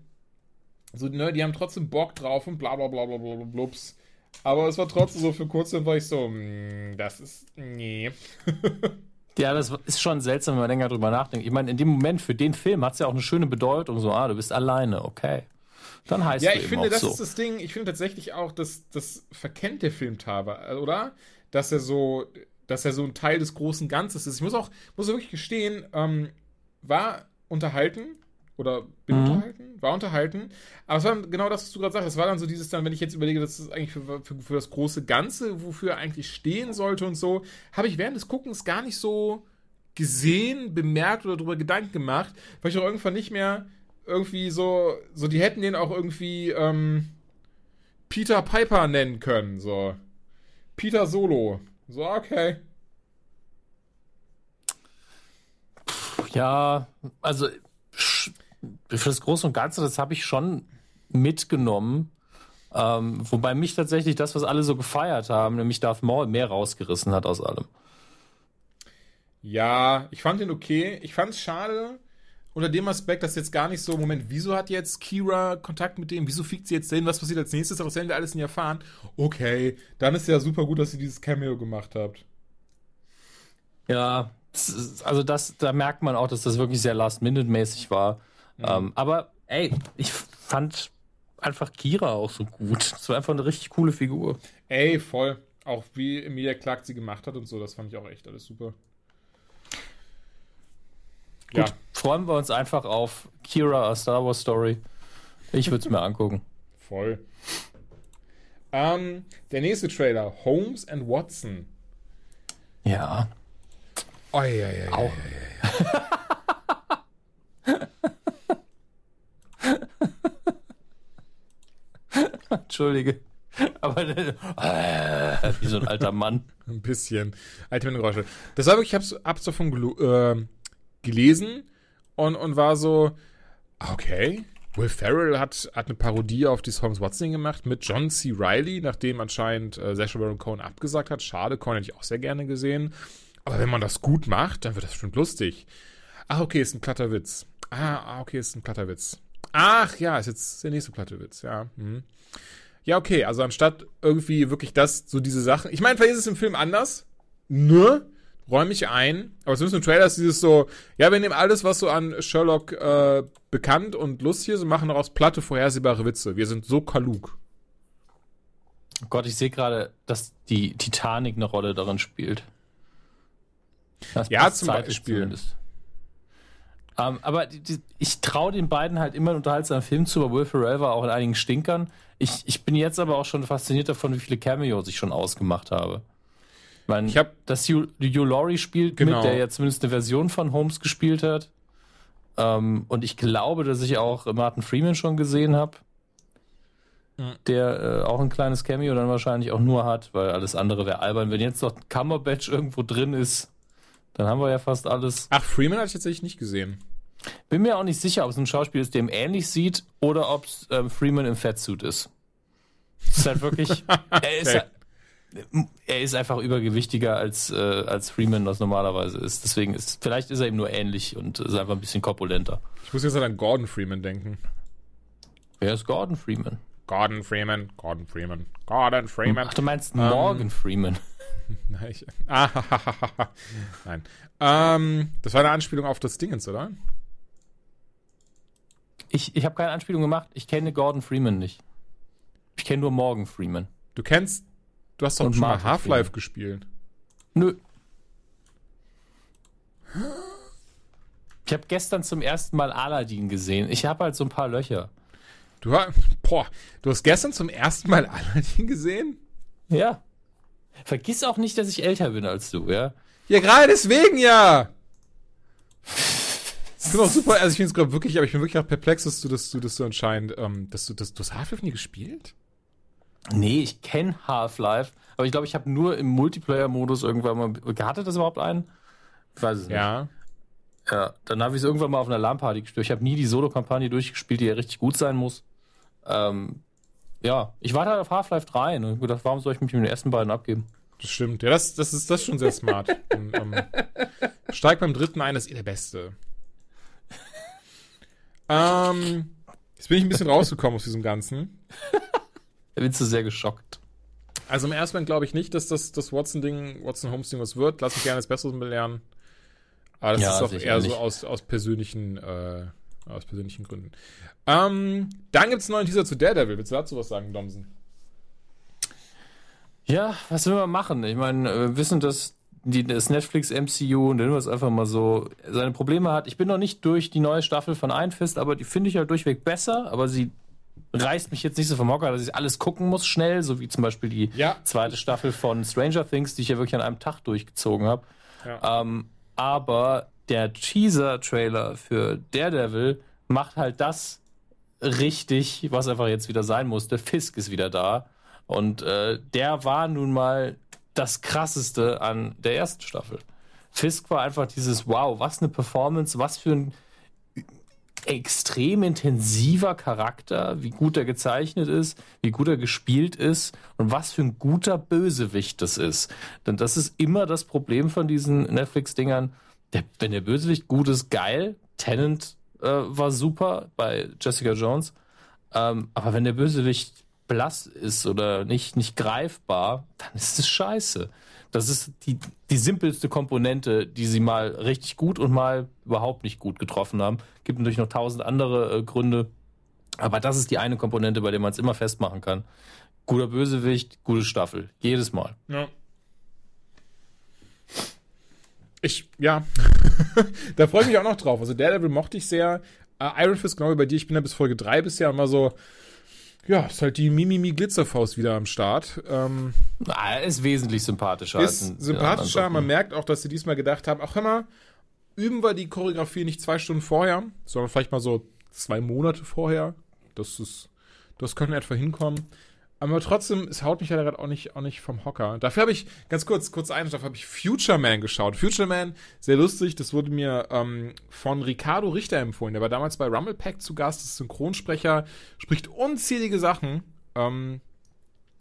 so, ne, die haben trotzdem Bock drauf und bla bla bla bla bla bla blups. Aber es war trotzdem so, für kurz war ich so, mm, das ist, nee. Ja, das ist schon seltsam, wenn man länger drüber nachdenkt. Ich meine, in dem Moment für den Film hat es ja auch eine schöne Bedeutung. So, ah, du bist alleine, okay. Dann heißt Ja, du ich finde, das so. ist das Ding. Ich finde tatsächlich auch, dass das verkennt der Film teilweise, oder? Dass er so, dass er so ein Teil des großen Ganzes ist. Ich muss auch, muss wirklich gestehen, ähm, war unterhalten oder bin Mhm. unterhalten, war unterhalten. Aber es war genau das, was du gerade sagst. Es war dann so dieses dann, wenn ich jetzt überlege, das ist eigentlich für, für, für das große Ganze, wofür er eigentlich stehen sollte und so, habe ich während des Guckens gar nicht so gesehen, bemerkt oder darüber Gedanken gemacht, weil ich auch irgendwann nicht mehr irgendwie so, so die hätten den auch irgendwie ähm, Peter Piper nennen können, so. Peter Solo. So, okay. Ja, also für das Große und Ganze, das habe ich schon mitgenommen. Ähm, wobei mich tatsächlich das, was alle so gefeiert haben, nämlich Darth Maul mehr rausgerissen hat aus allem. Ja, ich fand den okay. Ich fand es schade, unter dem Aspekt, dass jetzt gar nicht so, Moment, wieso hat jetzt Kira Kontakt mit dem? Wieso fliegt sie jetzt hin? Was passiert als nächstes? Das werden wir alles nicht erfahren. Okay, dann ist ja super gut, dass ihr dieses Cameo gemacht habt. Ja, also das, da merkt man auch, dass das wirklich sehr Last-Minute-mäßig war. Ähm, aber ey, ich fand einfach Kira auch so gut. Das war einfach eine richtig coole Figur. Ey, voll. Auch wie Emilia Clarke sie gemacht hat und so, das fand ich auch echt alles super. Gut, Ja, freuen wir uns einfach auf Kira, a Star Wars Story. Ich würde es mir angucken. voll. Ähm, der nächste Trailer, Holmes and Watson. Ja. Oh, ja, ja, ja. Auch. Entschuldige. Aber äh, wie so ein alter Mann. Ein bisschen. Alte Geräusche. Das war wirklich, ich hab's, hab's davon gelu- äh, gelesen und, und war so, okay. Will Ferrell hat, hat eine Parodie auf das Holmes Watson gemacht mit John C. Reilly, nachdem anscheinend äh, Sacha Baron Cohen abgesagt hat. Schade, Cohen hätte ich auch sehr gerne gesehen. Aber wenn man das gut macht, dann wird das bestimmt lustig. Ach, okay, ist ein platter Witz. Ah, ah, okay, ist ein platter Witz. Ach, ja, ist jetzt der nächste platte Witz, ja. Mhm. Ja, okay, also anstatt irgendwie wirklich das, so diese Sachen. Ich meine, vielleicht ist es im Film anders. Ne? Räume ich ein. Aber zumindest im Trailer ist dieses so, ja, wir nehmen alles, was so an Sherlock äh, bekannt und lustig ist und machen daraus platte, vorhersehbare Witze. Wir sind so klug. Oh Gott, ich sehe gerade, dass die Titanic eine Rolle darin spielt. Das Ja, zum Beispiel. Zumindest. Ähm, aber die, die, ich traue den beiden halt immer einen unterhaltsamen Film zu, aber Will Ferrell war auch in einigen Stinkern. Ich, ich bin jetzt aber auch schon fasziniert davon, wie viele Cameos ich schon ausgemacht habe. Ich, mein, Ich hab- dass Hugh, Hugh Laurie spielt Genau. mit, der ja zumindest eine Version von Holmes gespielt hat. Ähm, und ich glaube, dass ich auch Martin Freeman schon gesehen habe. Mhm. Der äh, auch ein kleines Cameo dann wahrscheinlich auch nur hat, weil alles andere wäre albern. Wenn jetzt noch Cumberbatch irgendwo drin ist, dann haben wir ja fast alles. Ach, Freeman hatte ich tatsächlich nicht gesehen. Bin mir auch nicht sicher, ob es ein Schauspiel ist, der ihm ähnlich sieht oder ob es ähm, Freeman im Fettsuit ist. Das ist halt wirklich. er ist Okay. Er ist einfach übergewichtiger als, äh, als Freeman das normalerweise ist. Deswegen ist, vielleicht ist er ihm nur ähnlich und ist einfach ein bisschen korpulenter. Ich muss jetzt halt an Gordon Freeman denken. Wer ist Gordon Freeman? Gordon Freeman, Gordon Freeman, Gordon Freeman. Ach, du meinst Morgan Freeman. Nein, ich, ah, Nein. Ähm, das war eine Anspielung auf das Dingens, oder? Ich, ich habe keine Anspielung gemacht. Ich kenne Gordon Freeman nicht. Ich kenne nur Morgan Freeman. Du kennst, du hast doch Und schon mal Half-Life gespielt. Nö. Ich habe gestern zum ersten Mal Aladdin gesehen. Ich habe halt so ein paar Löcher. Du, boah, du hast gestern zum ersten Mal Aladdin gesehen? Ja. Vergiss auch nicht, dass ich älter bin als du, ja? Ja, gerade deswegen ja. Ich bin auch super, also ich finde es gerade wirklich, aber ich bin wirklich auch perplex, dass du das, du das so anscheinend, ähm, dass du das, du hast Half-Life nie gespielt? Nee, ich kenne Half-Life, aber ich glaube, ich habe nur im Multiplayer-Modus irgendwann mal. Hatte das überhaupt einen? Ich weiß es nicht. Ja. Ja, dann habe ich es irgendwann mal auf einer LAN-Party gespielt. Ich habe nie die Solo-Kampagne durchgespielt, die ja richtig gut sein muss. Ähm, ja, ich warte halt auf Half-Life 3 und hab gedacht, warum soll ich mich mit den ersten beiden abgeben? Das stimmt. Ja, das, das ist das ist schon sehr smart. Und, ähm, steig beim dritten ein, das ist eh der Beste. Ähm, jetzt bin ich ein bisschen rausgekommen aus diesem Ganzen. Da bin zu sehr geschockt. Also im ersten Moment glaube ich nicht, dass das, das Watson-Ding, Watson-Holmes-Ding was wird. Lass mich gerne das Besseres belehren. Aber das Ja, ist auch eher so aus, aus persönlichen, äh, aus persönlichen Gründen. Ähm, dann gibt es einen neuen Teaser zu Daredevil. Willst du dazu was sagen, Domsen? Ja, was will man machen? Ich meine, äh, wir wissen, dass die, das Netflix MCU, nennen wir es einfach mal so, seine Probleme hat. Ich bin noch nicht durch die neue Staffel von Iron Fist, aber die finde ich halt durchweg besser, aber sie reißt mich jetzt nicht so vom Hocker, dass ich alles gucken muss schnell, so wie zum Beispiel die Ja. zweite Staffel von Stranger Things, die ich ja wirklich an einem Tag durchgezogen habe. Ja. Ähm, aber der Teaser-Trailer für Daredevil macht halt das richtig, was einfach jetzt wieder sein musste. Fisk ist wieder da. Und äh, der war nun mal das krasseste an der ersten Staffel. Fisk war einfach dieses Wow, was eine Performance, was für ein extrem intensiver Charakter, wie gut er gezeichnet ist, wie gut er gespielt ist und was für ein guter Bösewicht das ist. Denn das ist immer das Problem von diesen Netflix-Dingern. Der, wenn der Bösewicht gut ist, geil. Tennant äh, war super bei Jessica Jones. Ähm, aber wenn der Bösewicht blass ist oder nicht, nicht greifbar, dann ist es scheiße. Das ist die, die simpelste Komponente, die sie mal richtig gut und mal überhaupt nicht gut getroffen haben. Gibt natürlich noch tausend andere äh, Gründe. Aber das ist die eine Komponente, bei der man es immer festmachen kann. Guter Bösewicht, gute Staffel. Jedes Mal. Ja. Ich, ja. da freue ich mich auch noch drauf. Also Daredevil mochte ich sehr. Äh, Iron Fist, genau wie bei dir, ich bin ja bis Folge 3 bisher immer so, ja, ist halt die Mimimi Glitzerfaust wieder am Start. Ähm, er ist wesentlich sympathischer. ist sympathischer. Man merkt auch, dass sie diesmal gedacht haben, ach hör mal, üben wir die Choreografie nicht zwei Stunden vorher, sondern vielleicht mal so zwei Monate vorher. Das ist, das könnte etwa hinkommen. Aber trotzdem, es haut mich ja gerade auch nicht, auch nicht vom Hocker. Dafür habe ich, ganz kurz, kurz ein, dafür habe ich Future Man geschaut. Future Man, sehr lustig, das wurde mir ähm, von Ricardo Richter empfohlen. Der war damals bei Rumble Pack zu Gast, ist Synchronsprecher, spricht unzählige Sachen. Ähm,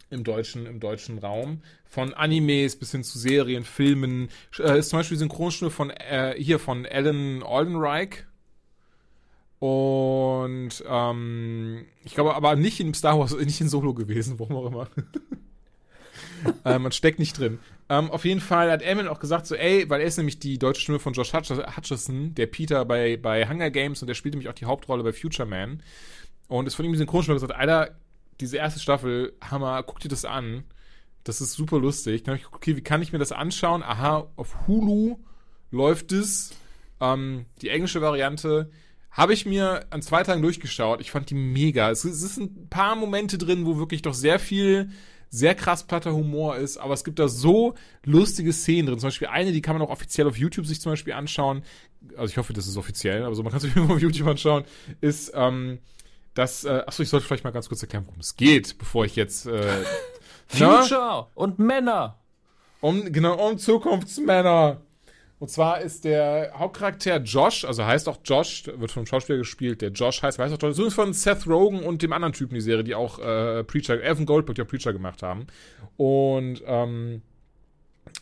im deutschen, im deutschen Raum. Von Animes bis hin zu Serien, Filmen. Äh, ist zum Beispiel Synchronstimme von, äh, hier von Alan Aldenreich. Und ähm, ich glaube aber nicht in Star Wars, nicht in Solo gewesen, warum auch immer. äh, man steckt nicht drin. Ähm, auf jeden Fall hat Emin auch gesagt, so, ey, weil er ist nämlich die deutsche Stimme von Josh Hutch- Hutcherson, der Peter bei, bei Hunger Games und der spielt nämlich auch die Hauptrolle bei Future Man. Und ist von ihm Synchronstimme gesagt, Alter, diese erste Staffel, Hammer, guck dir das an. Das ist super lustig. Dann hab ich geguckt, okay, wie kann ich mir das anschauen? Aha, auf Hulu läuft es. Ähm, die englische Variante habe ich mir an zwei Tagen durchgeschaut. Ich fand die mega. Es, es ist ein paar Momente drin, wo wirklich doch sehr viel, sehr krass platter Humor ist, aber es gibt da so lustige Szenen drin. Zum Beispiel eine, die kann man auch offiziell auf YouTube sich zum Beispiel anschauen. Also ich hoffe, das ist offiziell, aber so man kann sich auf YouTube anschauen. Ist, ähm, das, äh, achso, ich sollte vielleicht mal ganz kurz erklären, worum es geht, bevor ich jetzt, äh, na? Future und Männer. um, genau, um Zukunftsmänner. Und zwar ist der Hauptcharakter Josh, also heißt auch Josh, wird vom Schauspieler gespielt, der Josh heißt, weiß auch Josh, ist von Seth Rogen und dem anderen Typen die Serie, die auch äh, Preacher, Evan Goldberg, der Preacher gemacht haben. Und ähm,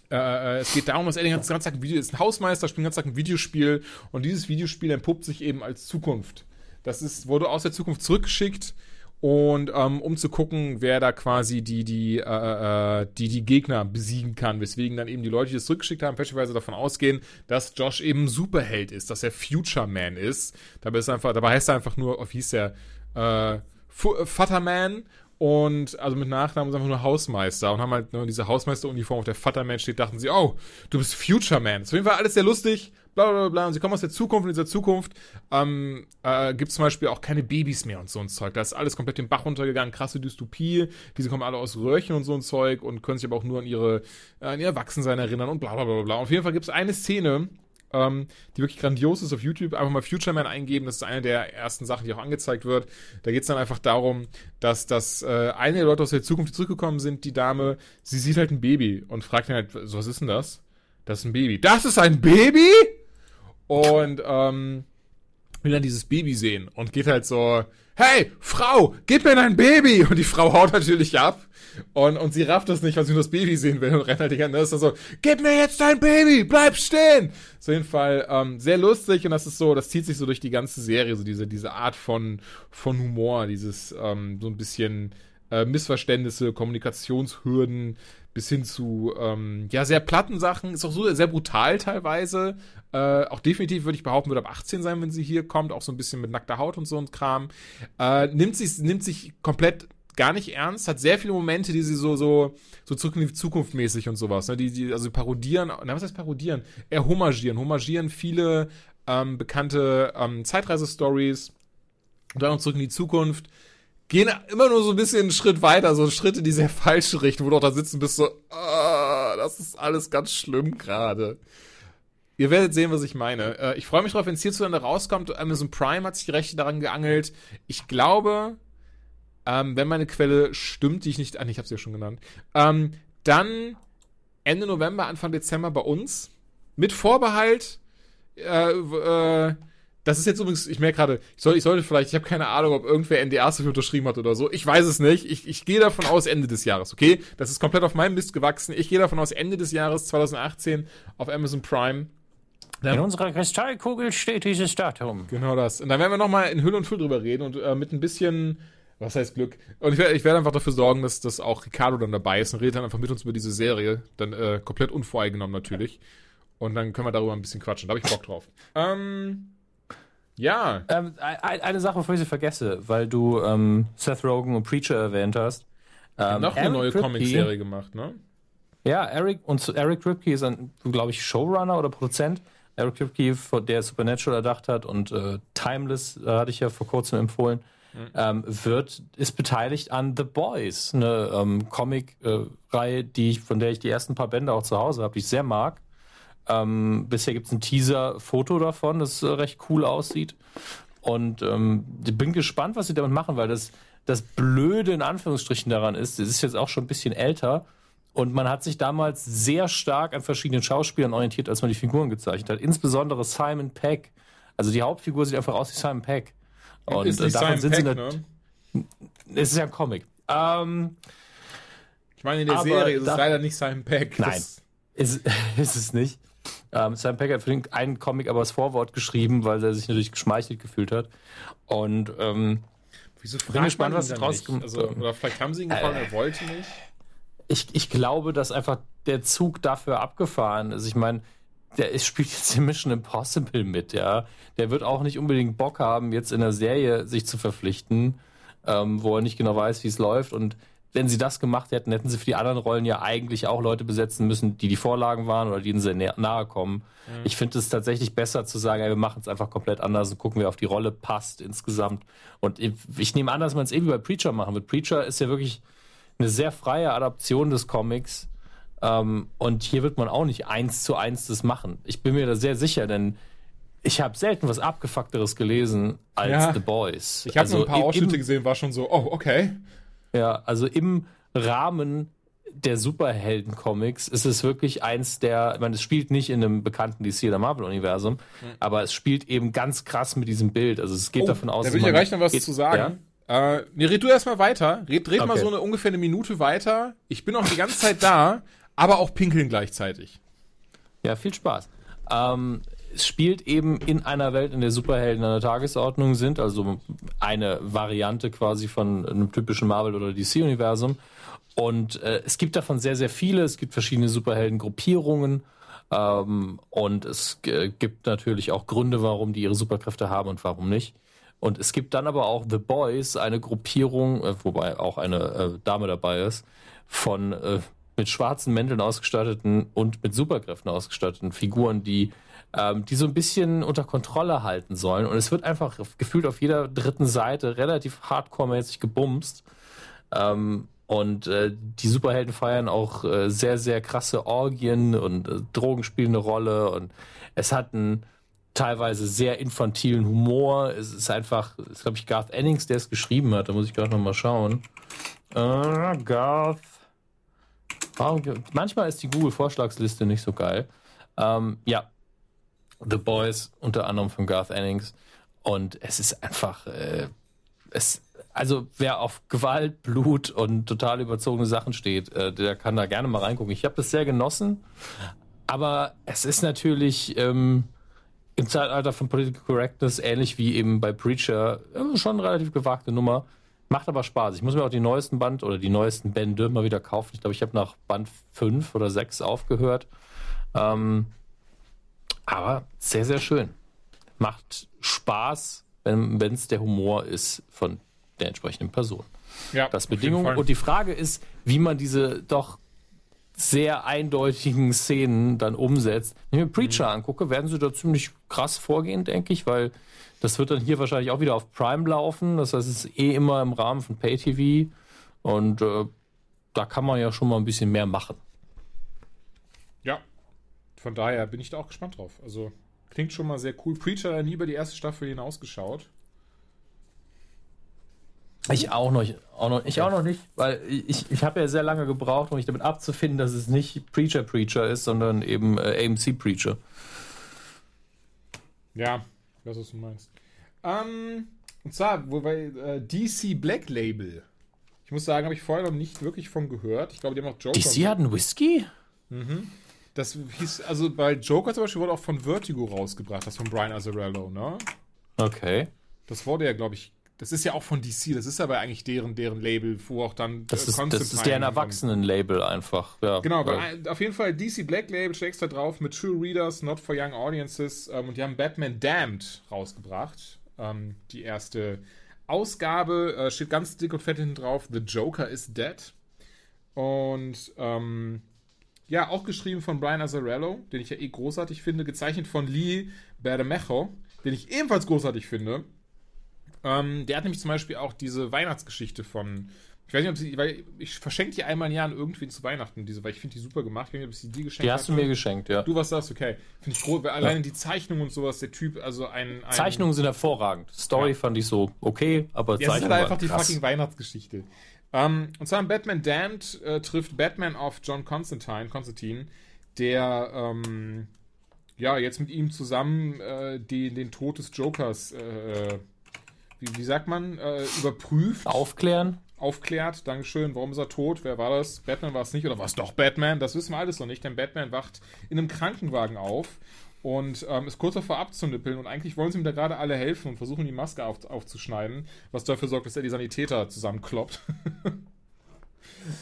äh, es geht darum, dass er den ganzen Tag ein Video ist ein Hausmeister, spielt den ganzen Tag ein Videospiel und dieses Videospiel entpuppt sich eben als Zukunft. Das ist, wurde aus der Zukunft zurückgeschickt und ähm, um zu gucken, wer da quasi die, die, äh, äh, die, die Gegner besiegen kann, weswegen dann eben die Leute, die das zurückgeschickt haben, fälschlicherweise davon ausgehen, dass Josh eben Superheld ist, dass er Future Man ist. Dabei ist einfach, dabei heißt er einfach nur, wie hieß der, äh, Vaterman und also mit Nachnamen ist einfach nur Hausmeister und haben halt nur diese Hausmeisteruniform auf der Vaterman steht, dachten sie, oh, du bist Future Man. Ist auf jeden Fall alles sehr lustig, bla bla bla. Und sie kommen aus der Zukunft und in dieser Zukunft ähm, äh, gibt es zum Beispiel auch keine Babys mehr und so ein Zeug. Da ist alles komplett den Bach runtergegangen, krasse Dystopie. Diese kommen alle aus Röhrchen und so ein Zeug und können sich aber auch nur an ihre, äh, an ihr Erwachsensein erinnern und bla bla bla bla. Auf jeden Fall gibt es eine Szene, ähm, die wirklich grandios ist auf YouTube. Einfach mal Future Man eingeben, das ist eine der ersten Sachen, die auch angezeigt wird. Da geht es dann einfach darum, dass das äh, eine Leute aus der Zukunft, die zurückgekommen sind, die Dame, sie sieht halt ein Baby und fragt ihn halt, so, was ist denn das? Das ist ein Baby. Das ist ein Baby? Und ähm, will dann dieses Baby sehen und geht halt so, hey, Frau, gib mir dein Baby! Und die Frau haut natürlich ab. Und, und sie rafft das nicht, weil sie nur das Baby sehen will und rennt halt die ganze Zeit so, gib mir jetzt dein Baby, bleib stehen! So jeden Fall ähm, sehr lustig und das ist so, das zieht sich so durch die ganze Serie, so diese, diese Art von, von Humor, dieses ähm, so ein bisschen äh, Missverständnisse, Kommunikationshürden, bis hin zu ähm, ja sehr platten Sachen, ist auch so sehr brutal teilweise. Äh, auch definitiv würde ich behaupten, wird ab 18 sein, wenn sie hier kommt, auch so ein bisschen mit nackter Haut und so ein Kram. Äh, nimmt sich nimmt sich komplett gar nicht ernst, hat sehr viele Momente, die sie so so so zurück in die Zukunft mäßig und sowas, ne? die die also parodieren, na was heißt parodieren? Eher homagieren, homagieren viele ähm, bekannte ähm, Zeitreise-Stories dann zurück in die Zukunft gehen immer nur so ein bisschen einen Schritt weiter, so Schritte in die sehr falsche Richtung, wo du auch da sitzen bist, so, ah, das ist alles ganz schlimm gerade. Ihr werdet sehen, was ich meine. Äh, ich freue mich drauf, wenn es hierzulande rauskommt. Amazon Prime hat sich die Rechte daran geangelt. Ich glaube, ähm, wenn meine Quelle stimmt, die ich nicht, ah, ich habe sie ja schon genannt, ähm, dann Ende November, Anfang Dezember bei uns mit Vorbehalt. Äh, äh, das ist jetzt übrigens, ich merke gerade, ich, soll, ich sollte vielleicht, ich habe keine Ahnung, ob irgendwer NDAs dafür unterschrieben hat oder so. Ich weiß es nicht. Ich, ich gehe davon aus, Ende des Jahres, okay? Das ist komplett auf meinem Mist gewachsen. Ich gehe davon aus, Ende des Jahres 2018 auf Amazon Prime. In unserer Kristallkugel steht dieses Datum. Genau das. Und dann werden wir nochmal in Hülle und Füll drüber reden und äh, mit ein bisschen, was heißt Glück? Und ich werde ich werd einfach dafür sorgen, dass, dass auch Ricardo dann dabei ist und redet dann einfach mit uns über diese Serie. Dann äh, komplett unvoreingenommen natürlich. Und dann können wir darüber ein bisschen quatschen. Da habe ich Bock drauf. Ähm. Ja. Ähm, ein- eine Sache, bevor ich sie vergesse, weil du ähm, Seth Rogen und Preacher erwähnt hast. Ähm, noch eine Eric neue Comic-Serie gemacht, ne? Ja, Eric und Eric Kripke ist ein, glaube ich, Showrunner oder Produzent. Eric Kripke, der Supernatural erdacht hat und äh, Timeless, äh, hatte ich ja vor kurzem empfohlen, ähm, wird, ist beteiligt an The Boys, eine ähm, Comic-Reihe, die ich, von der ich die ersten paar Bände auch zu Hause habe, die ich sehr mag. Ähm, bisher gibt es ein Teaser-Foto davon, das äh, recht cool aussieht. Und ähm, ich bin gespannt, was sie damit machen, weil das, das Blöde in Anführungsstrichen daran ist, es ist jetzt auch schon ein bisschen älter und man hat sich damals sehr stark an verschiedenen Schauspielern orientiert, als man die Figuren gezeichnet hat. Insbesondere Simon Peck. Also die Hauptfigur sieht einfach aus wie Simon Peck. Und ist äh, nicht davon Simon sind sie Peck, nat- ne? Es ist ja ein Comic. Ähm, Ich meine, in der Serie ist es leider nicht Simon Peck. Nein. Das, ist, ist es nicht. Ähm, Simon Peck hat für den einen Comic aber das Vorwort geschrieben, weil er sich natürlich geschmeichelt gefühlt hat. Und ähm, wieso Bin fragt gespannt, man was sie draus gemacht Also, oder vielleicht haben sie ihn gefallen, er wollte nicht. Ich, ich glaube, dass einfach der Zug dafür abgefahren ist. Ich meine, der ist, spielt jetzt in Mission Impossible mit, ja. Der wird auch nicht unbedingt Bock haben, jetzt in der Serie sich zu verpflichten, ähm, wo er nicht genau weiß, wie es läuft. Und wenn sie das gemacht hätten, hätten sie für die anderen Rollen ja eigentlich auch Leute besetzen müssen, die die Vorlagen waren oder die ihnen sehr nahe kommen. Ich finde es tatsächlich besser zu sagen, ey, wir machen es einfach komplett anders und gucken, wer auf die Rolle passt insgesamt. Und ich, ich nehme an, dass man es eh wie bei Preacher machen wird. Preacher ist ja wirklich eine sehr freie Adaption des Comics. Ähm, und hier wird man auch nicht eins zu eins das machen. Ich bin mir da sehr sicher, denn ich habe selten was abgefuckteres gelesen als Ja. The Boys. Ich habe nur ein paar im- Ausschnitte im, gesehen, war schon so, oh, okay. Ja, also im Rahmen der Superhelden-Comics ist es wirklich eins der, ich meine, es spielt nicht in einem bekannten DC oder Marvel-Universum, aber es spielt eben ganz krass mit diesem Bild. Also es geht davon aus, Oh, Da will ich dass ja gleich noch was geht- zu sagen. Äh, nee, red du erstmal weiter. Red, red mal Okay. so eine ungefähr eine Minute weiter. Ich bin auch die ganze Zeit da, aber auch pinkeln gleichzeitig. Ja, viel Spaß. Ähm, es spielt eben in einer Welt, in der Superhelden an der Tagesordnung sind, also eine Variante quasi von einem typischen Marvel- oder DC-Universum. Und äh, es gibt davon sehr, sehr viele. Es gibt verschiedene Superhelden-Gruppierungen. Ähm, und es äh, gibt natürlich auch Gründe, warum die ihre Superkräfte haben und warum nicht. Und es gibt dann aber auch The Boys, eine Gruppierung, äh, wobei auch eine äh, Dame dabei ist, von äh, mit schwarzen Mänteln ausgestatteten und mit Superkräften ausgestatteten Figuren, die ähm, die so ein bisschen unter Kontrolle halten sollen. Und es wird einfach gefühlt auf jeder dritten Seite relativ hardcore-mäßig gebumst. Ähm, und äh, die Superhelden feiern auch äh, sehr, sehr krasse Orgien und äh, Drogen spielen eine Rolle. Und es hat einen teilweise sehr infantilen Humor. Es ist einfach, es ist, glaube ich, Garth Ennings, der es geschrieben hat. Da muss ich gerade noch mal schauen. Äh, Garth. Warum, manchmal ist die Google-Vorschlagsliste nicht so geil. Ähm, ja, The Boys, unter anderem von Garth Ennings. Und es ist einfach, äh, es, also wer auf Gewalt, Blut und total überzogene Sachen steht, äh, der kann da gerne mal reingucken. Ich habe das sehr genossen, aber es ist natürlich ähm, im Zeitalter von Political Correctness ähnlich wie eben bei Preacher äh, schon eine relativ gewagte Nummer. Macht aber Spaß. Ich muss mir auch die neuesten Band oder die neuesten Bände mal wieder kaufen. Ich glaube, ich habe nach Band 5 oder 6 aufgehört. Ähm, aber sehr, sehr schön. Macht Spaß, wenn es der Humor ist von der entsprechenden Person. Ja, Das Bedingung. Und die Frage ist, wie man diese doch sehr eindeutigen Szenen dann umsetzt. Wenn ich mir Preacher Mhm. angucke, werden sie da ziemlich krass vorgehen, denke ich, weil das wird dann hier wahrscheinlich auch wieder auf Prime laufen. Das heißt, es ist eh immer im Rahmen von Pay-TV. Und äh, da kann man ja schon mal ein bisschen mehr machen. Ja, von daher bin ich da auch gespannt drauf. Also klingt schon mal sehr cool. Preacher hat nie über die erste Staffel hinausgeschaut. Ich auch noch, auch noch, ich auch noch nicht, weil ich, ich habe ja sehr lange gebraucht, um mich damit abzufinden, dass es nicht Preacher Preacher ist, sondern eben äh, AMC Preacher. Ja, ich weiß, was du meinst. Ähm, und zwar, wo bei äh, DC Black Label. Ich muss sagen, habe ich vorher noch nicht wirklich von gehört. Ich glaube, die haben auch Joker. DC hat einen Whisky? Das hieß, also bei Joker zum Beispiel wurde auch von Vertigo rausgebracht, das von Brian Azzarello, ne? Okay. Das wurde ja, glaube ich, das ist ja auch von DC, das ist aber eigentlich deren, deren Label, wo auch dann Das äh, ist, das ist deren Erwachsenen-Label einfach. Ja, Genau, ein- auf jeden Fall DC Black Label steht extra drauf mit True Readers, Not for Young Audiences ähm, und die haben Batman Damned rausgebracht. Ähm, die erste Ausgabe äh, steht ganz dick und fett hinten drauf: The Joker is Dead. Und ähm, ja, auch geschrieben von Brian Azzarello, den ich ja eh großartig finde, gezeichnet von Lee Bermejo, den ich ebenfalls großartig finde. Ähm, der hat nämlich zum Beispiel auch diese Weihnachtsgeschichte von. Ich weiß nicht, ob sie. Weil ich verschenke die einmal im Jahr an irgendwen zu Weihnachten, diese, weil ich finde die super gemacht. Ich weiß nicht, ob sie dir geschenkt die hast du mir geschenkt, ja. Du was sagst, okay. Finde ich groß, weil alleine die Zeichnung und sowas, der Typ, also ein. ein Zeichnungen sind hervorragend. Story Ja. fand ich so okay, aber Ja, es ist Zeichnungen halt einfach die krass. fucking Weihnachtsgeschichte. Ähm, und zwar in Batman Damned äh, trifft Batman auf John Constantine, Constantine, der ähm, ja jetzt mit ihm zusammen äh, den, den Tod des Jokers, äh, wie, wie sagt man, äh, überprüft, Aufklären? aufklärt. Dankeschön. Warum ist er tot? Wer war das? Batman war es nicht oder war es doch Batman? Das wissen wir alles noch nicht, denn Batman wacht in einem Krankenwagen auf und ähm, ist kurz davor abzunippeln und eigentlich wollen sie ihm da gerade alle helfen und versuchen die Maske auf, aufzuschneiden, was dafür sorgt, dass er die Sanitäter zusammenkloppt.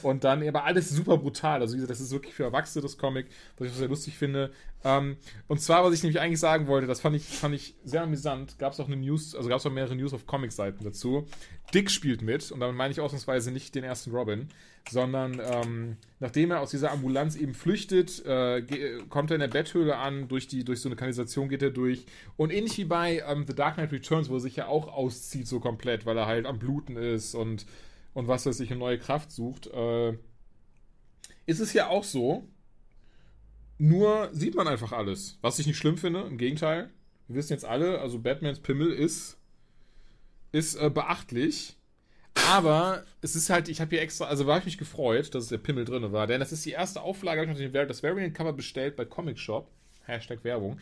und dann aber alles super brutal. Also das ist wirklich für Erwachsene das Comic, was ich sehr lustig finde. Ähm, und zwar, was ich nämlich eigentlich sagen wollte, das fand ich, fand ich sehr amüsant. Gab es auch eine News, also gab es auch mehrere News auf Comic-Seiten dazu. Dick spielt mit und damit meine ich ausnahmsweise nicht den ersten Robin, sondern ähm, nachdem er aus dieser Ambulanz eben flüchtet, äh, kommt er in der Betthöhle an, durch, die, durch so eine Kanalisation geht er durch und ähnlich wie bei ähm, The Dark Knight Returns, wo er sich ja auch auszieht so komplett, weil er halt am Bluten ist und, und was weiß ich, eine neue Kraft sucht, äh, ist es ja auch so, nur sieht man einfach alles, was ich nicht schlimm finde, im Gegenteil. Wir wissen jetzt alle, also Batmans Pimmel ist ist äh, beachtlich. Aber es ist halt, ich habe hier extra, also war ich mich gefreut, dass es der Pimmel drin war, denn das ist die erste Auflage, habe ich noch das Variant-Cover bestellt bei Comic Shop. Hashtag Werbung.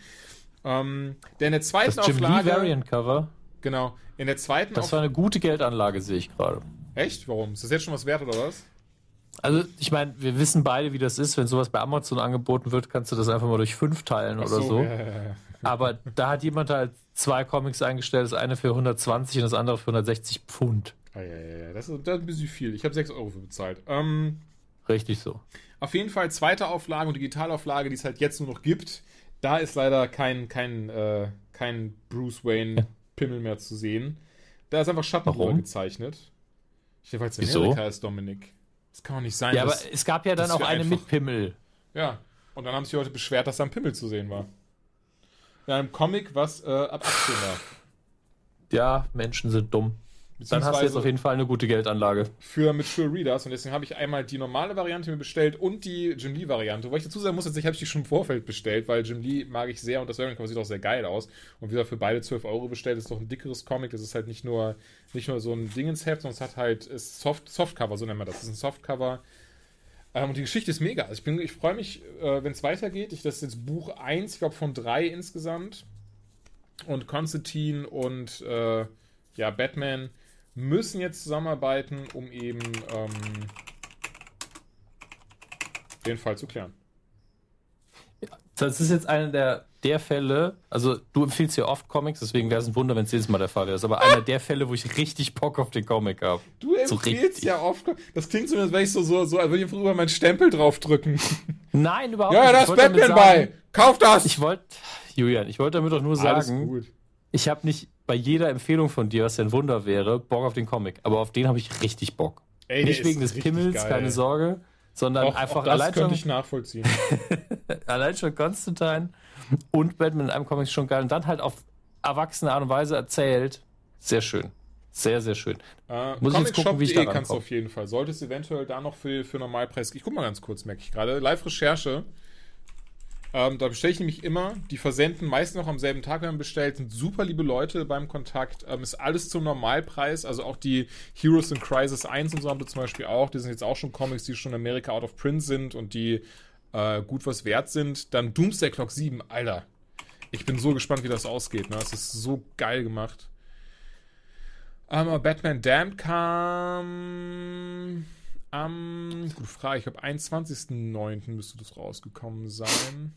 Ähm, denn in der zweiten Das Jim Lee Auflage. Variant Cover, Genau. In der zweiten das war eine gute Geldanlage, sehe ich gerade. Echt? Warum? Ist das jetzt schon was wert oder was? Also, ich meine, wir wissen beide, wie das ist. Wenn sowas bei Amazon angeboten wird, kannst du das einfach mal durch fünf teilen oder so. Ja, ja, ja. Aber da hat jemand halt zwei Comics eingestellt, das eine für 120 und das andere für 160 Pfund. Ah, ja, ja, ja. Das, ist, das ist ein bisschen viel. Ich habe 6 Euro für bezahlt. Ähm, Richtig so. auf jeden Fall zweite Auflage und Digitalauflage, die es halt jetzt nur noch gibt. Da ist leider kein, kein, äh, kein Bruce Wayne Pimmel mehr zu sehen. Da ist einfach Schatten gezeichnet. Ich es in Wieso? Amerika ist, Dominik. Das kann doch nicht sein. Ja, aber dass, es gab ja dann auch eine einfach- mit Pimmel. ja. Und dann haben sich Leute beschwert, dass da ein Pimmel zu sehen war. In einem Comic, was äh, ab 18 war. Ja, Menschen sind dumm. Dann hast du jetzt auf jeden Fall eine gute Geldanlage. für Mature Readers und deswegen habe ich einmal die normale Variante mir bestellt und die Jim Lee Variante. Wobei ich dazu sagen muss, tatsächlich habe ich die schon im Vorfeld bestellt, weil Jim Lee mag ich sehr und das Variant Cover sieht auch sehr geil aus. Und wie gesagt, für beide 12 Euro bestellt, ist doch ein dickeres Comic. Das ist halt nicht nur, nicht nur so ein Dingensheft, sondern es hat halt ist Soft, Softcover, so nennen wir das. Das ist ein Softcover. Ähm, und die Geschichte ist mega. Also ich, bin- ich freue mich, äh, wenn es weitergeht. Ich, das ist jetzt Buch 1, ich glaube von 3 insgesamt. Und Konstantin und äh, ja, Batman müssen jetzt zusammenarbeiten, um eben ähm, den Fall zu klären. Das ist jetzt einer der, der Fälle, also du empfiehlst ja oft Comics, deswegen wäre es ein Wunder, wenn es jedes Mal der Fall wäre. Aber einer der Fälle, wo ich richtig Bock auf den Comic habe. Du So empfiehlst richtig. ja oft. Das klingt so, als wäre ich so, so, so als würde ich einfach über meinen Stempel draufdrücken. Nein, überhaupt Ja, nicht. da Ich ist Batman bei. Kauf das! Ich wollte, Julian, ich wollte damit doch nur sagen. Ich habe nicht bei jeder Empfehlung von dir, was ja ein Wunder wäre, Bock auf den Comic. Aber auf den habe ich richtig Bock. Ey, nicht wegen des Pimmels, geil. keine Sorge, sondern Auch, einfach auch das allein, könnte schon, ich nachvollziehen. allein schon Constantine und Batman in einem Comic ist schon geil. Und dann halt auf erwachsene Art und Weise erzählt. Sehr schön. Sehr, sehr schön. Äh, Muss ich jetzt gucken, wie ich da Comicshop.de kannst du auf jeden Fall. Solltest eventuell da noch für, für Normalpreis. Ich guck mal ganz kurz, merke ich gerade. Live-Recherche. Ähm, da bestelle ich nämlich immer. Die versenden meist noch am selben Tag, wenn man bestellt. Sind super liebe Leute beim Kontakt. Ähm, ist alles zum Normalpreis. Also auch die Heroes in Crisis 1 und so haben wir zum Beispiel auch. Die sind jetzt auch schon Comics, die schon in Amerika out of print sind und die äh, gut was wert sind. Dann Doomsday Clock 7. Alter. Ich bin so gespannt, wie das ausgeht. Ne? Das ist so geil gemacht. Ähm, Batman Damned kam am, gute Frage, ich glaube 21.09. müsste das rausgekommen sein.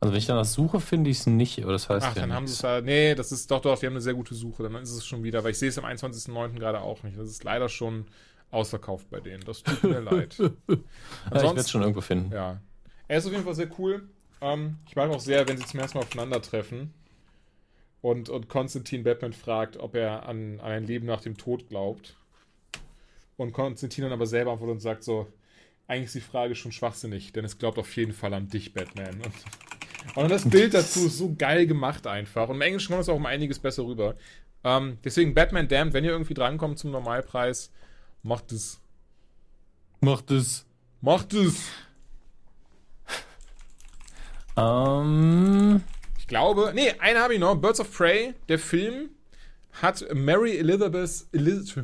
Also wenn ich danach suche, finde ich es nicht, aber das heißt Ach, ja dann haben sie es ja, nee, das ist doch, doch, die haben eine sehr gute Suche, dann ist es schon wieder, weil ich sehe es am 21.09. gerade auch nicht. Das ist leider schon ausverkauft bei denen. Das tut mir leid. Ja, ich werde es schon irgendwo finden. Ja. Er ist auf jeden Fall sehr cool. Ähm, ich mag auch sehr, wenn sie zum ersten Mal aufeinandertreffen und, und Konstantin Batman fragt, ob er an, an ein Leben nach dem Tod glaubt. Und Konstantin dann aber selber antwortet und sagt so, eigentlich ist die Frage schon schwachsinnig, denn es glaubt auf jeden Fall an dich, Batman. Und, und das Bild dazu ist so geil gemacht einfach. Und im Englischen kommt es auch um einiges besser rüber. Ähm, deswegen Batman Damned, wenn ihr irgendwie drankommt zum Normalpreis, macht es. Macht es. Macht es! Ähm, Ich glaube, nee, eine habe ich noch. Birds of Prey, der Film, hat Mary Elizabeth, Eliz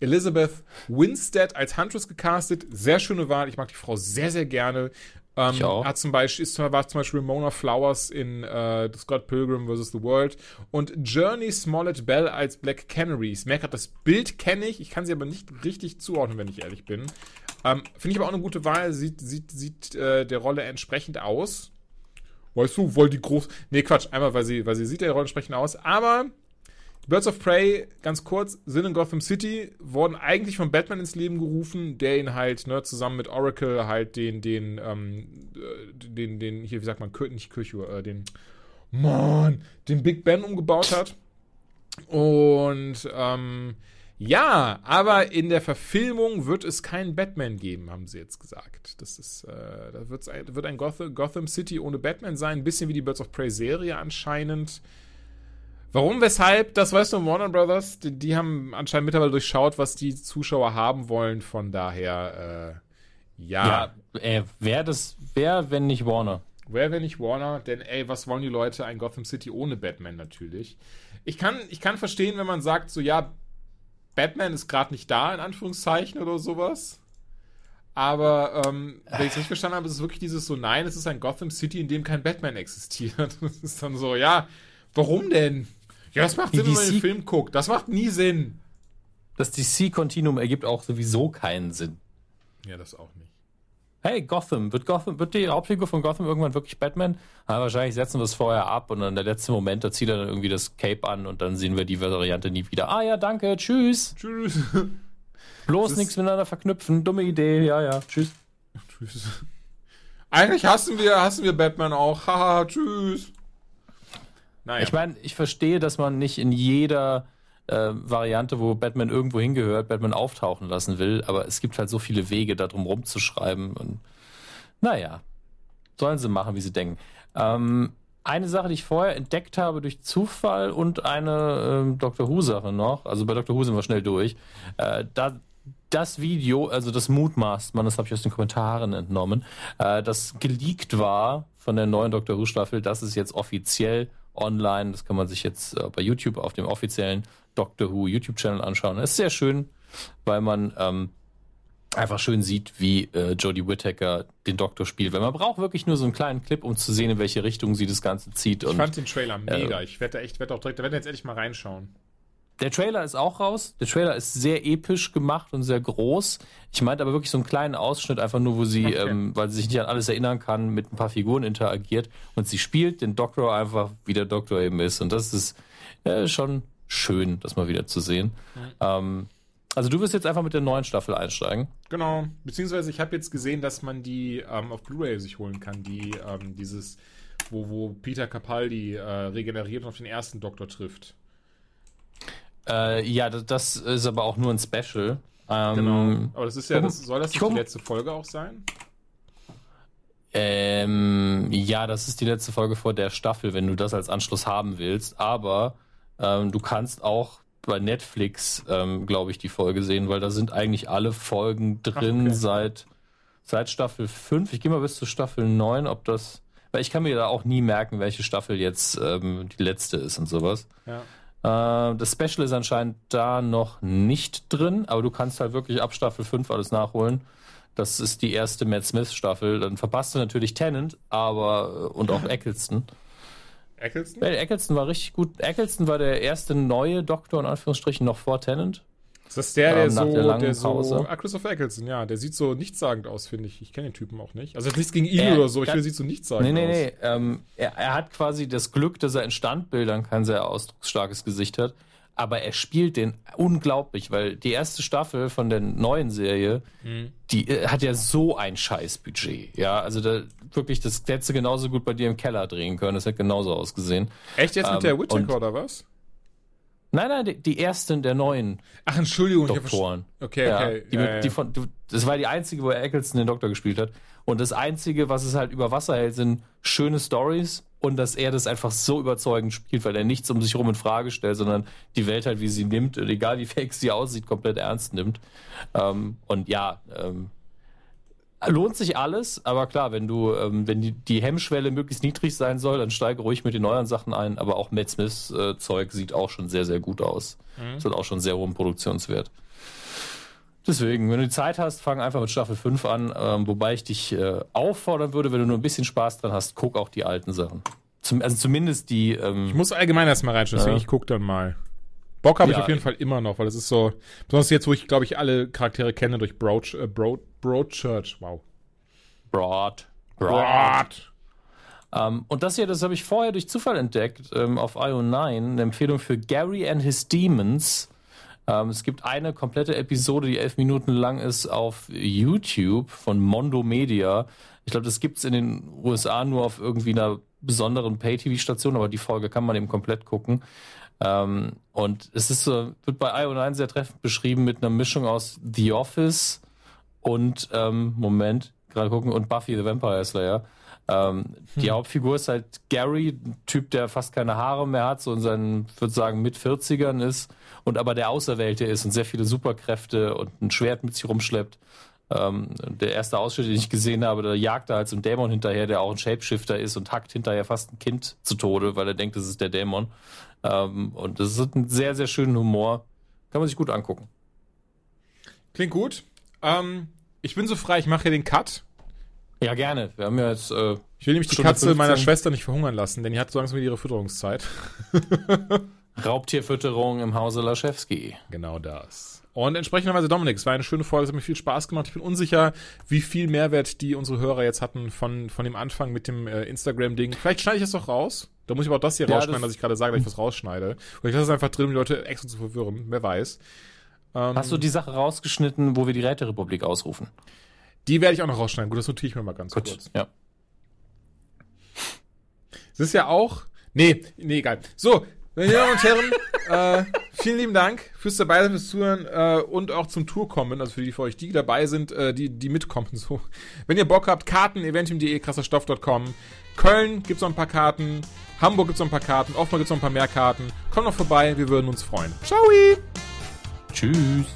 Elizabeth Winstead als Huntress gecastet. Sehr schöne Wahl. Ich mag die Frau sehr, sehr gerne. Ähm, Ich auch. Hat zum Beispiel, ist, war zum Beispiel Ramona Flowers in äh, Scott Pilgrim vs. The World und Journey Smollett Bell als Black Canary. Ich merke gerade, das Bild kenne ich, ich kann sie aber nicht richtig zuordnen, wenn ich ehrlich bin. Ähm, Finde ich aber auch eine gute Wahl, sieht, sieht, sieht äh, der Rolle entsprechend aus. Weißt du, weil die groß. Nee, Quatsch, einmal, weil sie, weil sie sieht der Rolle entsprechend aus. Aber Birds of Prey, ganz kurz, sind in Gotham City, wurden eigentlich von Batman ins Leben gerufen, der ihn halt, ne, zusammen mit Oracle halt den, den, ähm, äh, den, den, hier, wie sagt man, nicht Kirchhoff, äh, den, Mann, den Big Ben umgebaut hat. Und, ähm, ja, aber in der Verfilmung wird es keinen Batman geben, haben sie jetzt gesagt. Das ist, äh, da wird's ein, wird ein Gotham, Gotham City ohne Batman sein, ein bisschen wie die Birds of Prey Serie anscheinend. Warum, weshalb, das weißt du, Warner Brothers, die, die haben anscheinend mittlerweile durchschaut, was die Zuschauer haben wollen, von daher, äh, ja. ja, äh, wer das, wer, wenn nicht Warner? Wer wenn nicht Warner? Denn ey, was wollen die Leute? Ein Gotham City ohne Batman natürlich. Ich kann, ich kann verstehen, wenn man sagt, so ja, Batman ist gerade nicht da, in Anführungszeichen oder sowas. Aber ähm, wenn ich es richtig verstanden habe, ist es wirklich dieses so, nein, es ist ein Gotham City, in dem kein Batman existiert. Das ist dann so, ja, warum denn? Ja, das macht Die Sinn, wenn man den Film guckt. Das macht nie Sinn. Das DC-Kontinuum ergibt auch sowieso keinen Sinn. Ja, das auch nicht. Hey, Gotham, wird Gotham, wird die Hauptfigur von Gotham irgendwann wirklich Batman? Ja, wahrscheinlich setzen wir es vorher ab und dann der letzte Moment, da zieht er dann irgendwie das Cape an und dann sehen wir die Variante nie wieder. Ah ja, danke, tschüss. Tschüss. Bloß nichts miteinander verknüpfen. Dumme Idee, ja, ja, tschüss. tschüss. Eigentlich hassen wir, hassen wir Batman auch. Haha, tschüss. Naja. Ich meine, ich verstehe, dass man nicht in jeder äh, Variante, wo Batman irgendwo hingehört, Batman auftauchen lassen will, aber es gibt halt so viele Wege, da drum rumzuschreiben und naja, sollen sie machen, wie sie denken. Ähm, eine Sache, die ich vorher entdeckt habe durch Zufall und eine ähm, Doctor Who-Sache noch, also bei Doctor Who sind wir schnell durch, äh, da das Video, also das mutmaßt man, das habe ich aus den Kommentaren entnommen, äh, das geleakt war von der neuen Doctor Who Staffel, das ist jetzt offiziell online, das kann man sich jetzt äh, bei YouTube auf dem offiziellen Doctor Who YouTube-Channel anschauen. Das ist sehr schön, weil man ähm, einfach schön sieht, wie äh, Jodie Whittaker den Doktor spielt. Weil man braucht wirklich nur so einen kleinen Clip, um zu sehen, in welche Richtung sie das Ganze zieht. ich Und fand den Trailer mega. äh, ich werde echt, werde auch direkt, werde jetzt endlich mal reinschauen. Der Trailer ist auch raus. Der Trailer ist sehr episch gemacht und sehr groß. Ich meinte aber wirklich so einen kleinen Ausschnitt, einfach nur, wo sie, Okay. ähm, weil sie sich nicht an alles erinnern kann, mit ein paar Figuren interagiert und sie spielt den Doktor einfach, wie der Doktor eben ist. Und das ist äh, schon schön, das mal wieder zu sehen. Ähm, also du wirst jetzt einfach mit der neuen Staffel einsteigen. Genau. Beziehungsweise ich habe jetzt gesehen, dass man die ähm, auf Blu-ray sich holen kann. Die, ähm, dieses, wo, wo Peter Capaldi äh, regeneriert und auf den ersten Doktor trifft. Äh, ja, das, ist aber auch nur ein Special. Ähm, Genau. Aber das ist ja, das, soll das nicht die letzte Folge auch sein? Ähm, ja, das ist die letzte Folge vor der Staffel, wenn du das als Anschluss haben willst. Aber ähm, du kannst auch bei Netflix, ähm, glaube ich, die Folge sehen, weil da sind eigentlich alle Folgen drin okay. seit, seit Staffel 5. Ich gehe mal bis zur Staffel 9, ob das. Weil ich kann mir da auch nie merken, welche Staffel jetzt ähm, die letzte ist und sowas. Ja. Äh, das Special ist anscheinend da noch nicht drin, aber du kannst halt wirklich ab Staffel 5 alles nachholen. Das ist die erste Matt Smith Staffel. Dann verpasst du natürlich Tennant, aber und auch Eccleston. Eccleston? Eccleston war richtig gut. Eccleston war der erste neue Doktor in Anführungsstrichen noch vor Tennant. Ist das der, der Ähm, so, der der so, Pause. ah, Christopher Eccleston, ja, der sieht so nichtssagend aus, finde ich. Ich kenne den Typen auch nicht. Also jetzt nichts gegen ihn Er- oder so, ich finde, er sieht so nichtssagend Nee, nee, aus. nee. Ähm, er, er hat quasi das Glück, dass er in Standbildern kein sehr ausdrucksstarkes Gesicht hat. Aber er spielt den unglaublich, weil die erste Staffel von der neuen Serie, Mhm. die äh, hat ja so ein Scheißbudget. Ja, also da wirklich, das hättest du genauso gut bei dir im Keller drehen können. Das hätte genauso ausgesehen. Echt jetzt mit Ähm, der Whittaker und- oder was? Nein, nein, die, die ersten der neuen Ach, Entschuldigung. Doktoren. Okay, Ja, okay. die, ja, die von, das war die einzige, wo Eccleston den Doktor gespielt hat. Und das einzige, was es halt über Wasser hält, sind schöne Stories und dass er das einfach so überzeugend spielt, weil er nichts um sich herum in Frage stellt, sondern die Welt halt, wie sie nimmt, und egal wie fake sie aussieht, komplett ernst nimmt. Ähm, und ja, ähm, lohnt sich alles, aber klar, wenn du, ähm, wenn die, die Hemmschwelle möglichst niedrig sein soll, dann steige ruhig mit den neuen Sachen ein, aber auch Matt Smiths äh, Zeug sieht auch schon sehr, sehr gut aus. Es hat auch schon sehr hohen Produktionswert. Deswegen, wenn du die Zeit hast, fang einfach mit Staffel 5 an, ähm, wobei ich dich äh, auffordern würde, wenn du nur ein bisschen Spaß dran hast, guck auch die alten Sachen. Zum, also zumindest die, ähm, Ich muss allgemein erstmal reinschauen, deswegen Ja. ich guck dann mal. Bock habe ich Ja. auf jeden Fall immer noch, weil es ist so, besonders jetzt, wo ich, glaube ich, alle Charaktere kenne durch Broad, äh, Broad, Broadchurch. Wow. Broad. Broad. Ähm, und das hier, das habe ich vorher durch Zufall entdeckt ähm, auf IO9, eine Empfehlung für Gary and His Demons. Ähm, es gibt eine komplette Episode, die elf Minuten lang ist, auf YouTube von Mondo Media. Ich glaube, das gibt's in den USA nur auf irgendwie einer besonderen Pay-TV-Station, aber die Folge kann man eben komplett gucken. Ähm, und es ist so, wird bei IO9 sehr treffend beschrieben mit einer Mischung aus The Office und, ähm, Moment, gerade gucken, und Buffy the Vampire Slayer. Ähm, Die Hauptfigur ist halt Gary, ein Typ, der fast keine Haare mehr hat, so in seinen, ich würde sagen, mit 40ern ist und aber der Auserwählte ist und sehr viele Superkräfte und ein Schwert mit sich rumschleppt. Ähm, der erste Ausschnitt, den ich gesehen habe, da jagt er halt so einen Dämon hinterher, der auch ein Shapeshifter ist und hackt hinterher fast ein Kind zu Tode, weil er denkt, das ist der Dämon. Ähm, und das ist ein sehr, sehr schönen Humor. Kann man sich gut angucken. Klingt gut. Ähm, ich bin so frei, ich mache hier den Cut. Ja, gerne. Wir haben ja jetzt. Äh, Ich will nämlich die Katze 15. meiner Schwester nicht verhungern lassen, denn die hat so langsam wieder ihre Fütterungszeit. Raubtierfütterung im Hause Laschewski. Genau das. Und entsprechenderweise Dominik, es war eine schöne Folge, es hat mir viel Spaß gemacht. Ich bin unsicher, wie viel Mehrwert die unsere Hörer jetzt hatten von, von dem Anfang mit dem äh, Instagram-Ding. Vielleicht schneide ich das doch raus. Da muss ich aber auch das hier Ja, rausschneiden, das- dass ich gerade sage, dass ich was rausschneide. Oder ich lasse es einfach drin, um die Leute extra zu verwirren. Wer weiß. Ähm, Hast du die Sache rausgeschnitten, wo wir die Räterepublik ausrufen? die werde ich auch noch rausschneiden. Gut, das notiere ich mir mal ganz kurz. Ja. Es ist ja auch. Nee, nee, egal. So, meine Damen und Herren, äh, vielen lieben Dank fürs dabei fürs Zuhören äh, und auch zum Tour kommen. Also für die für euch, die dabei sind, äh, die, die mitkommen. So. Wenn ihr Bock habt, Karten, eventim.de, krasserstoff.com. Köln gibt's noch ein paar Karten. Hamburg gibt's noch ein paar Karten. Offenbar gibt's noch ein paar mehr Karten. Kommt noch vorbei, wir würden uns freuen. Ciao! Tschüss.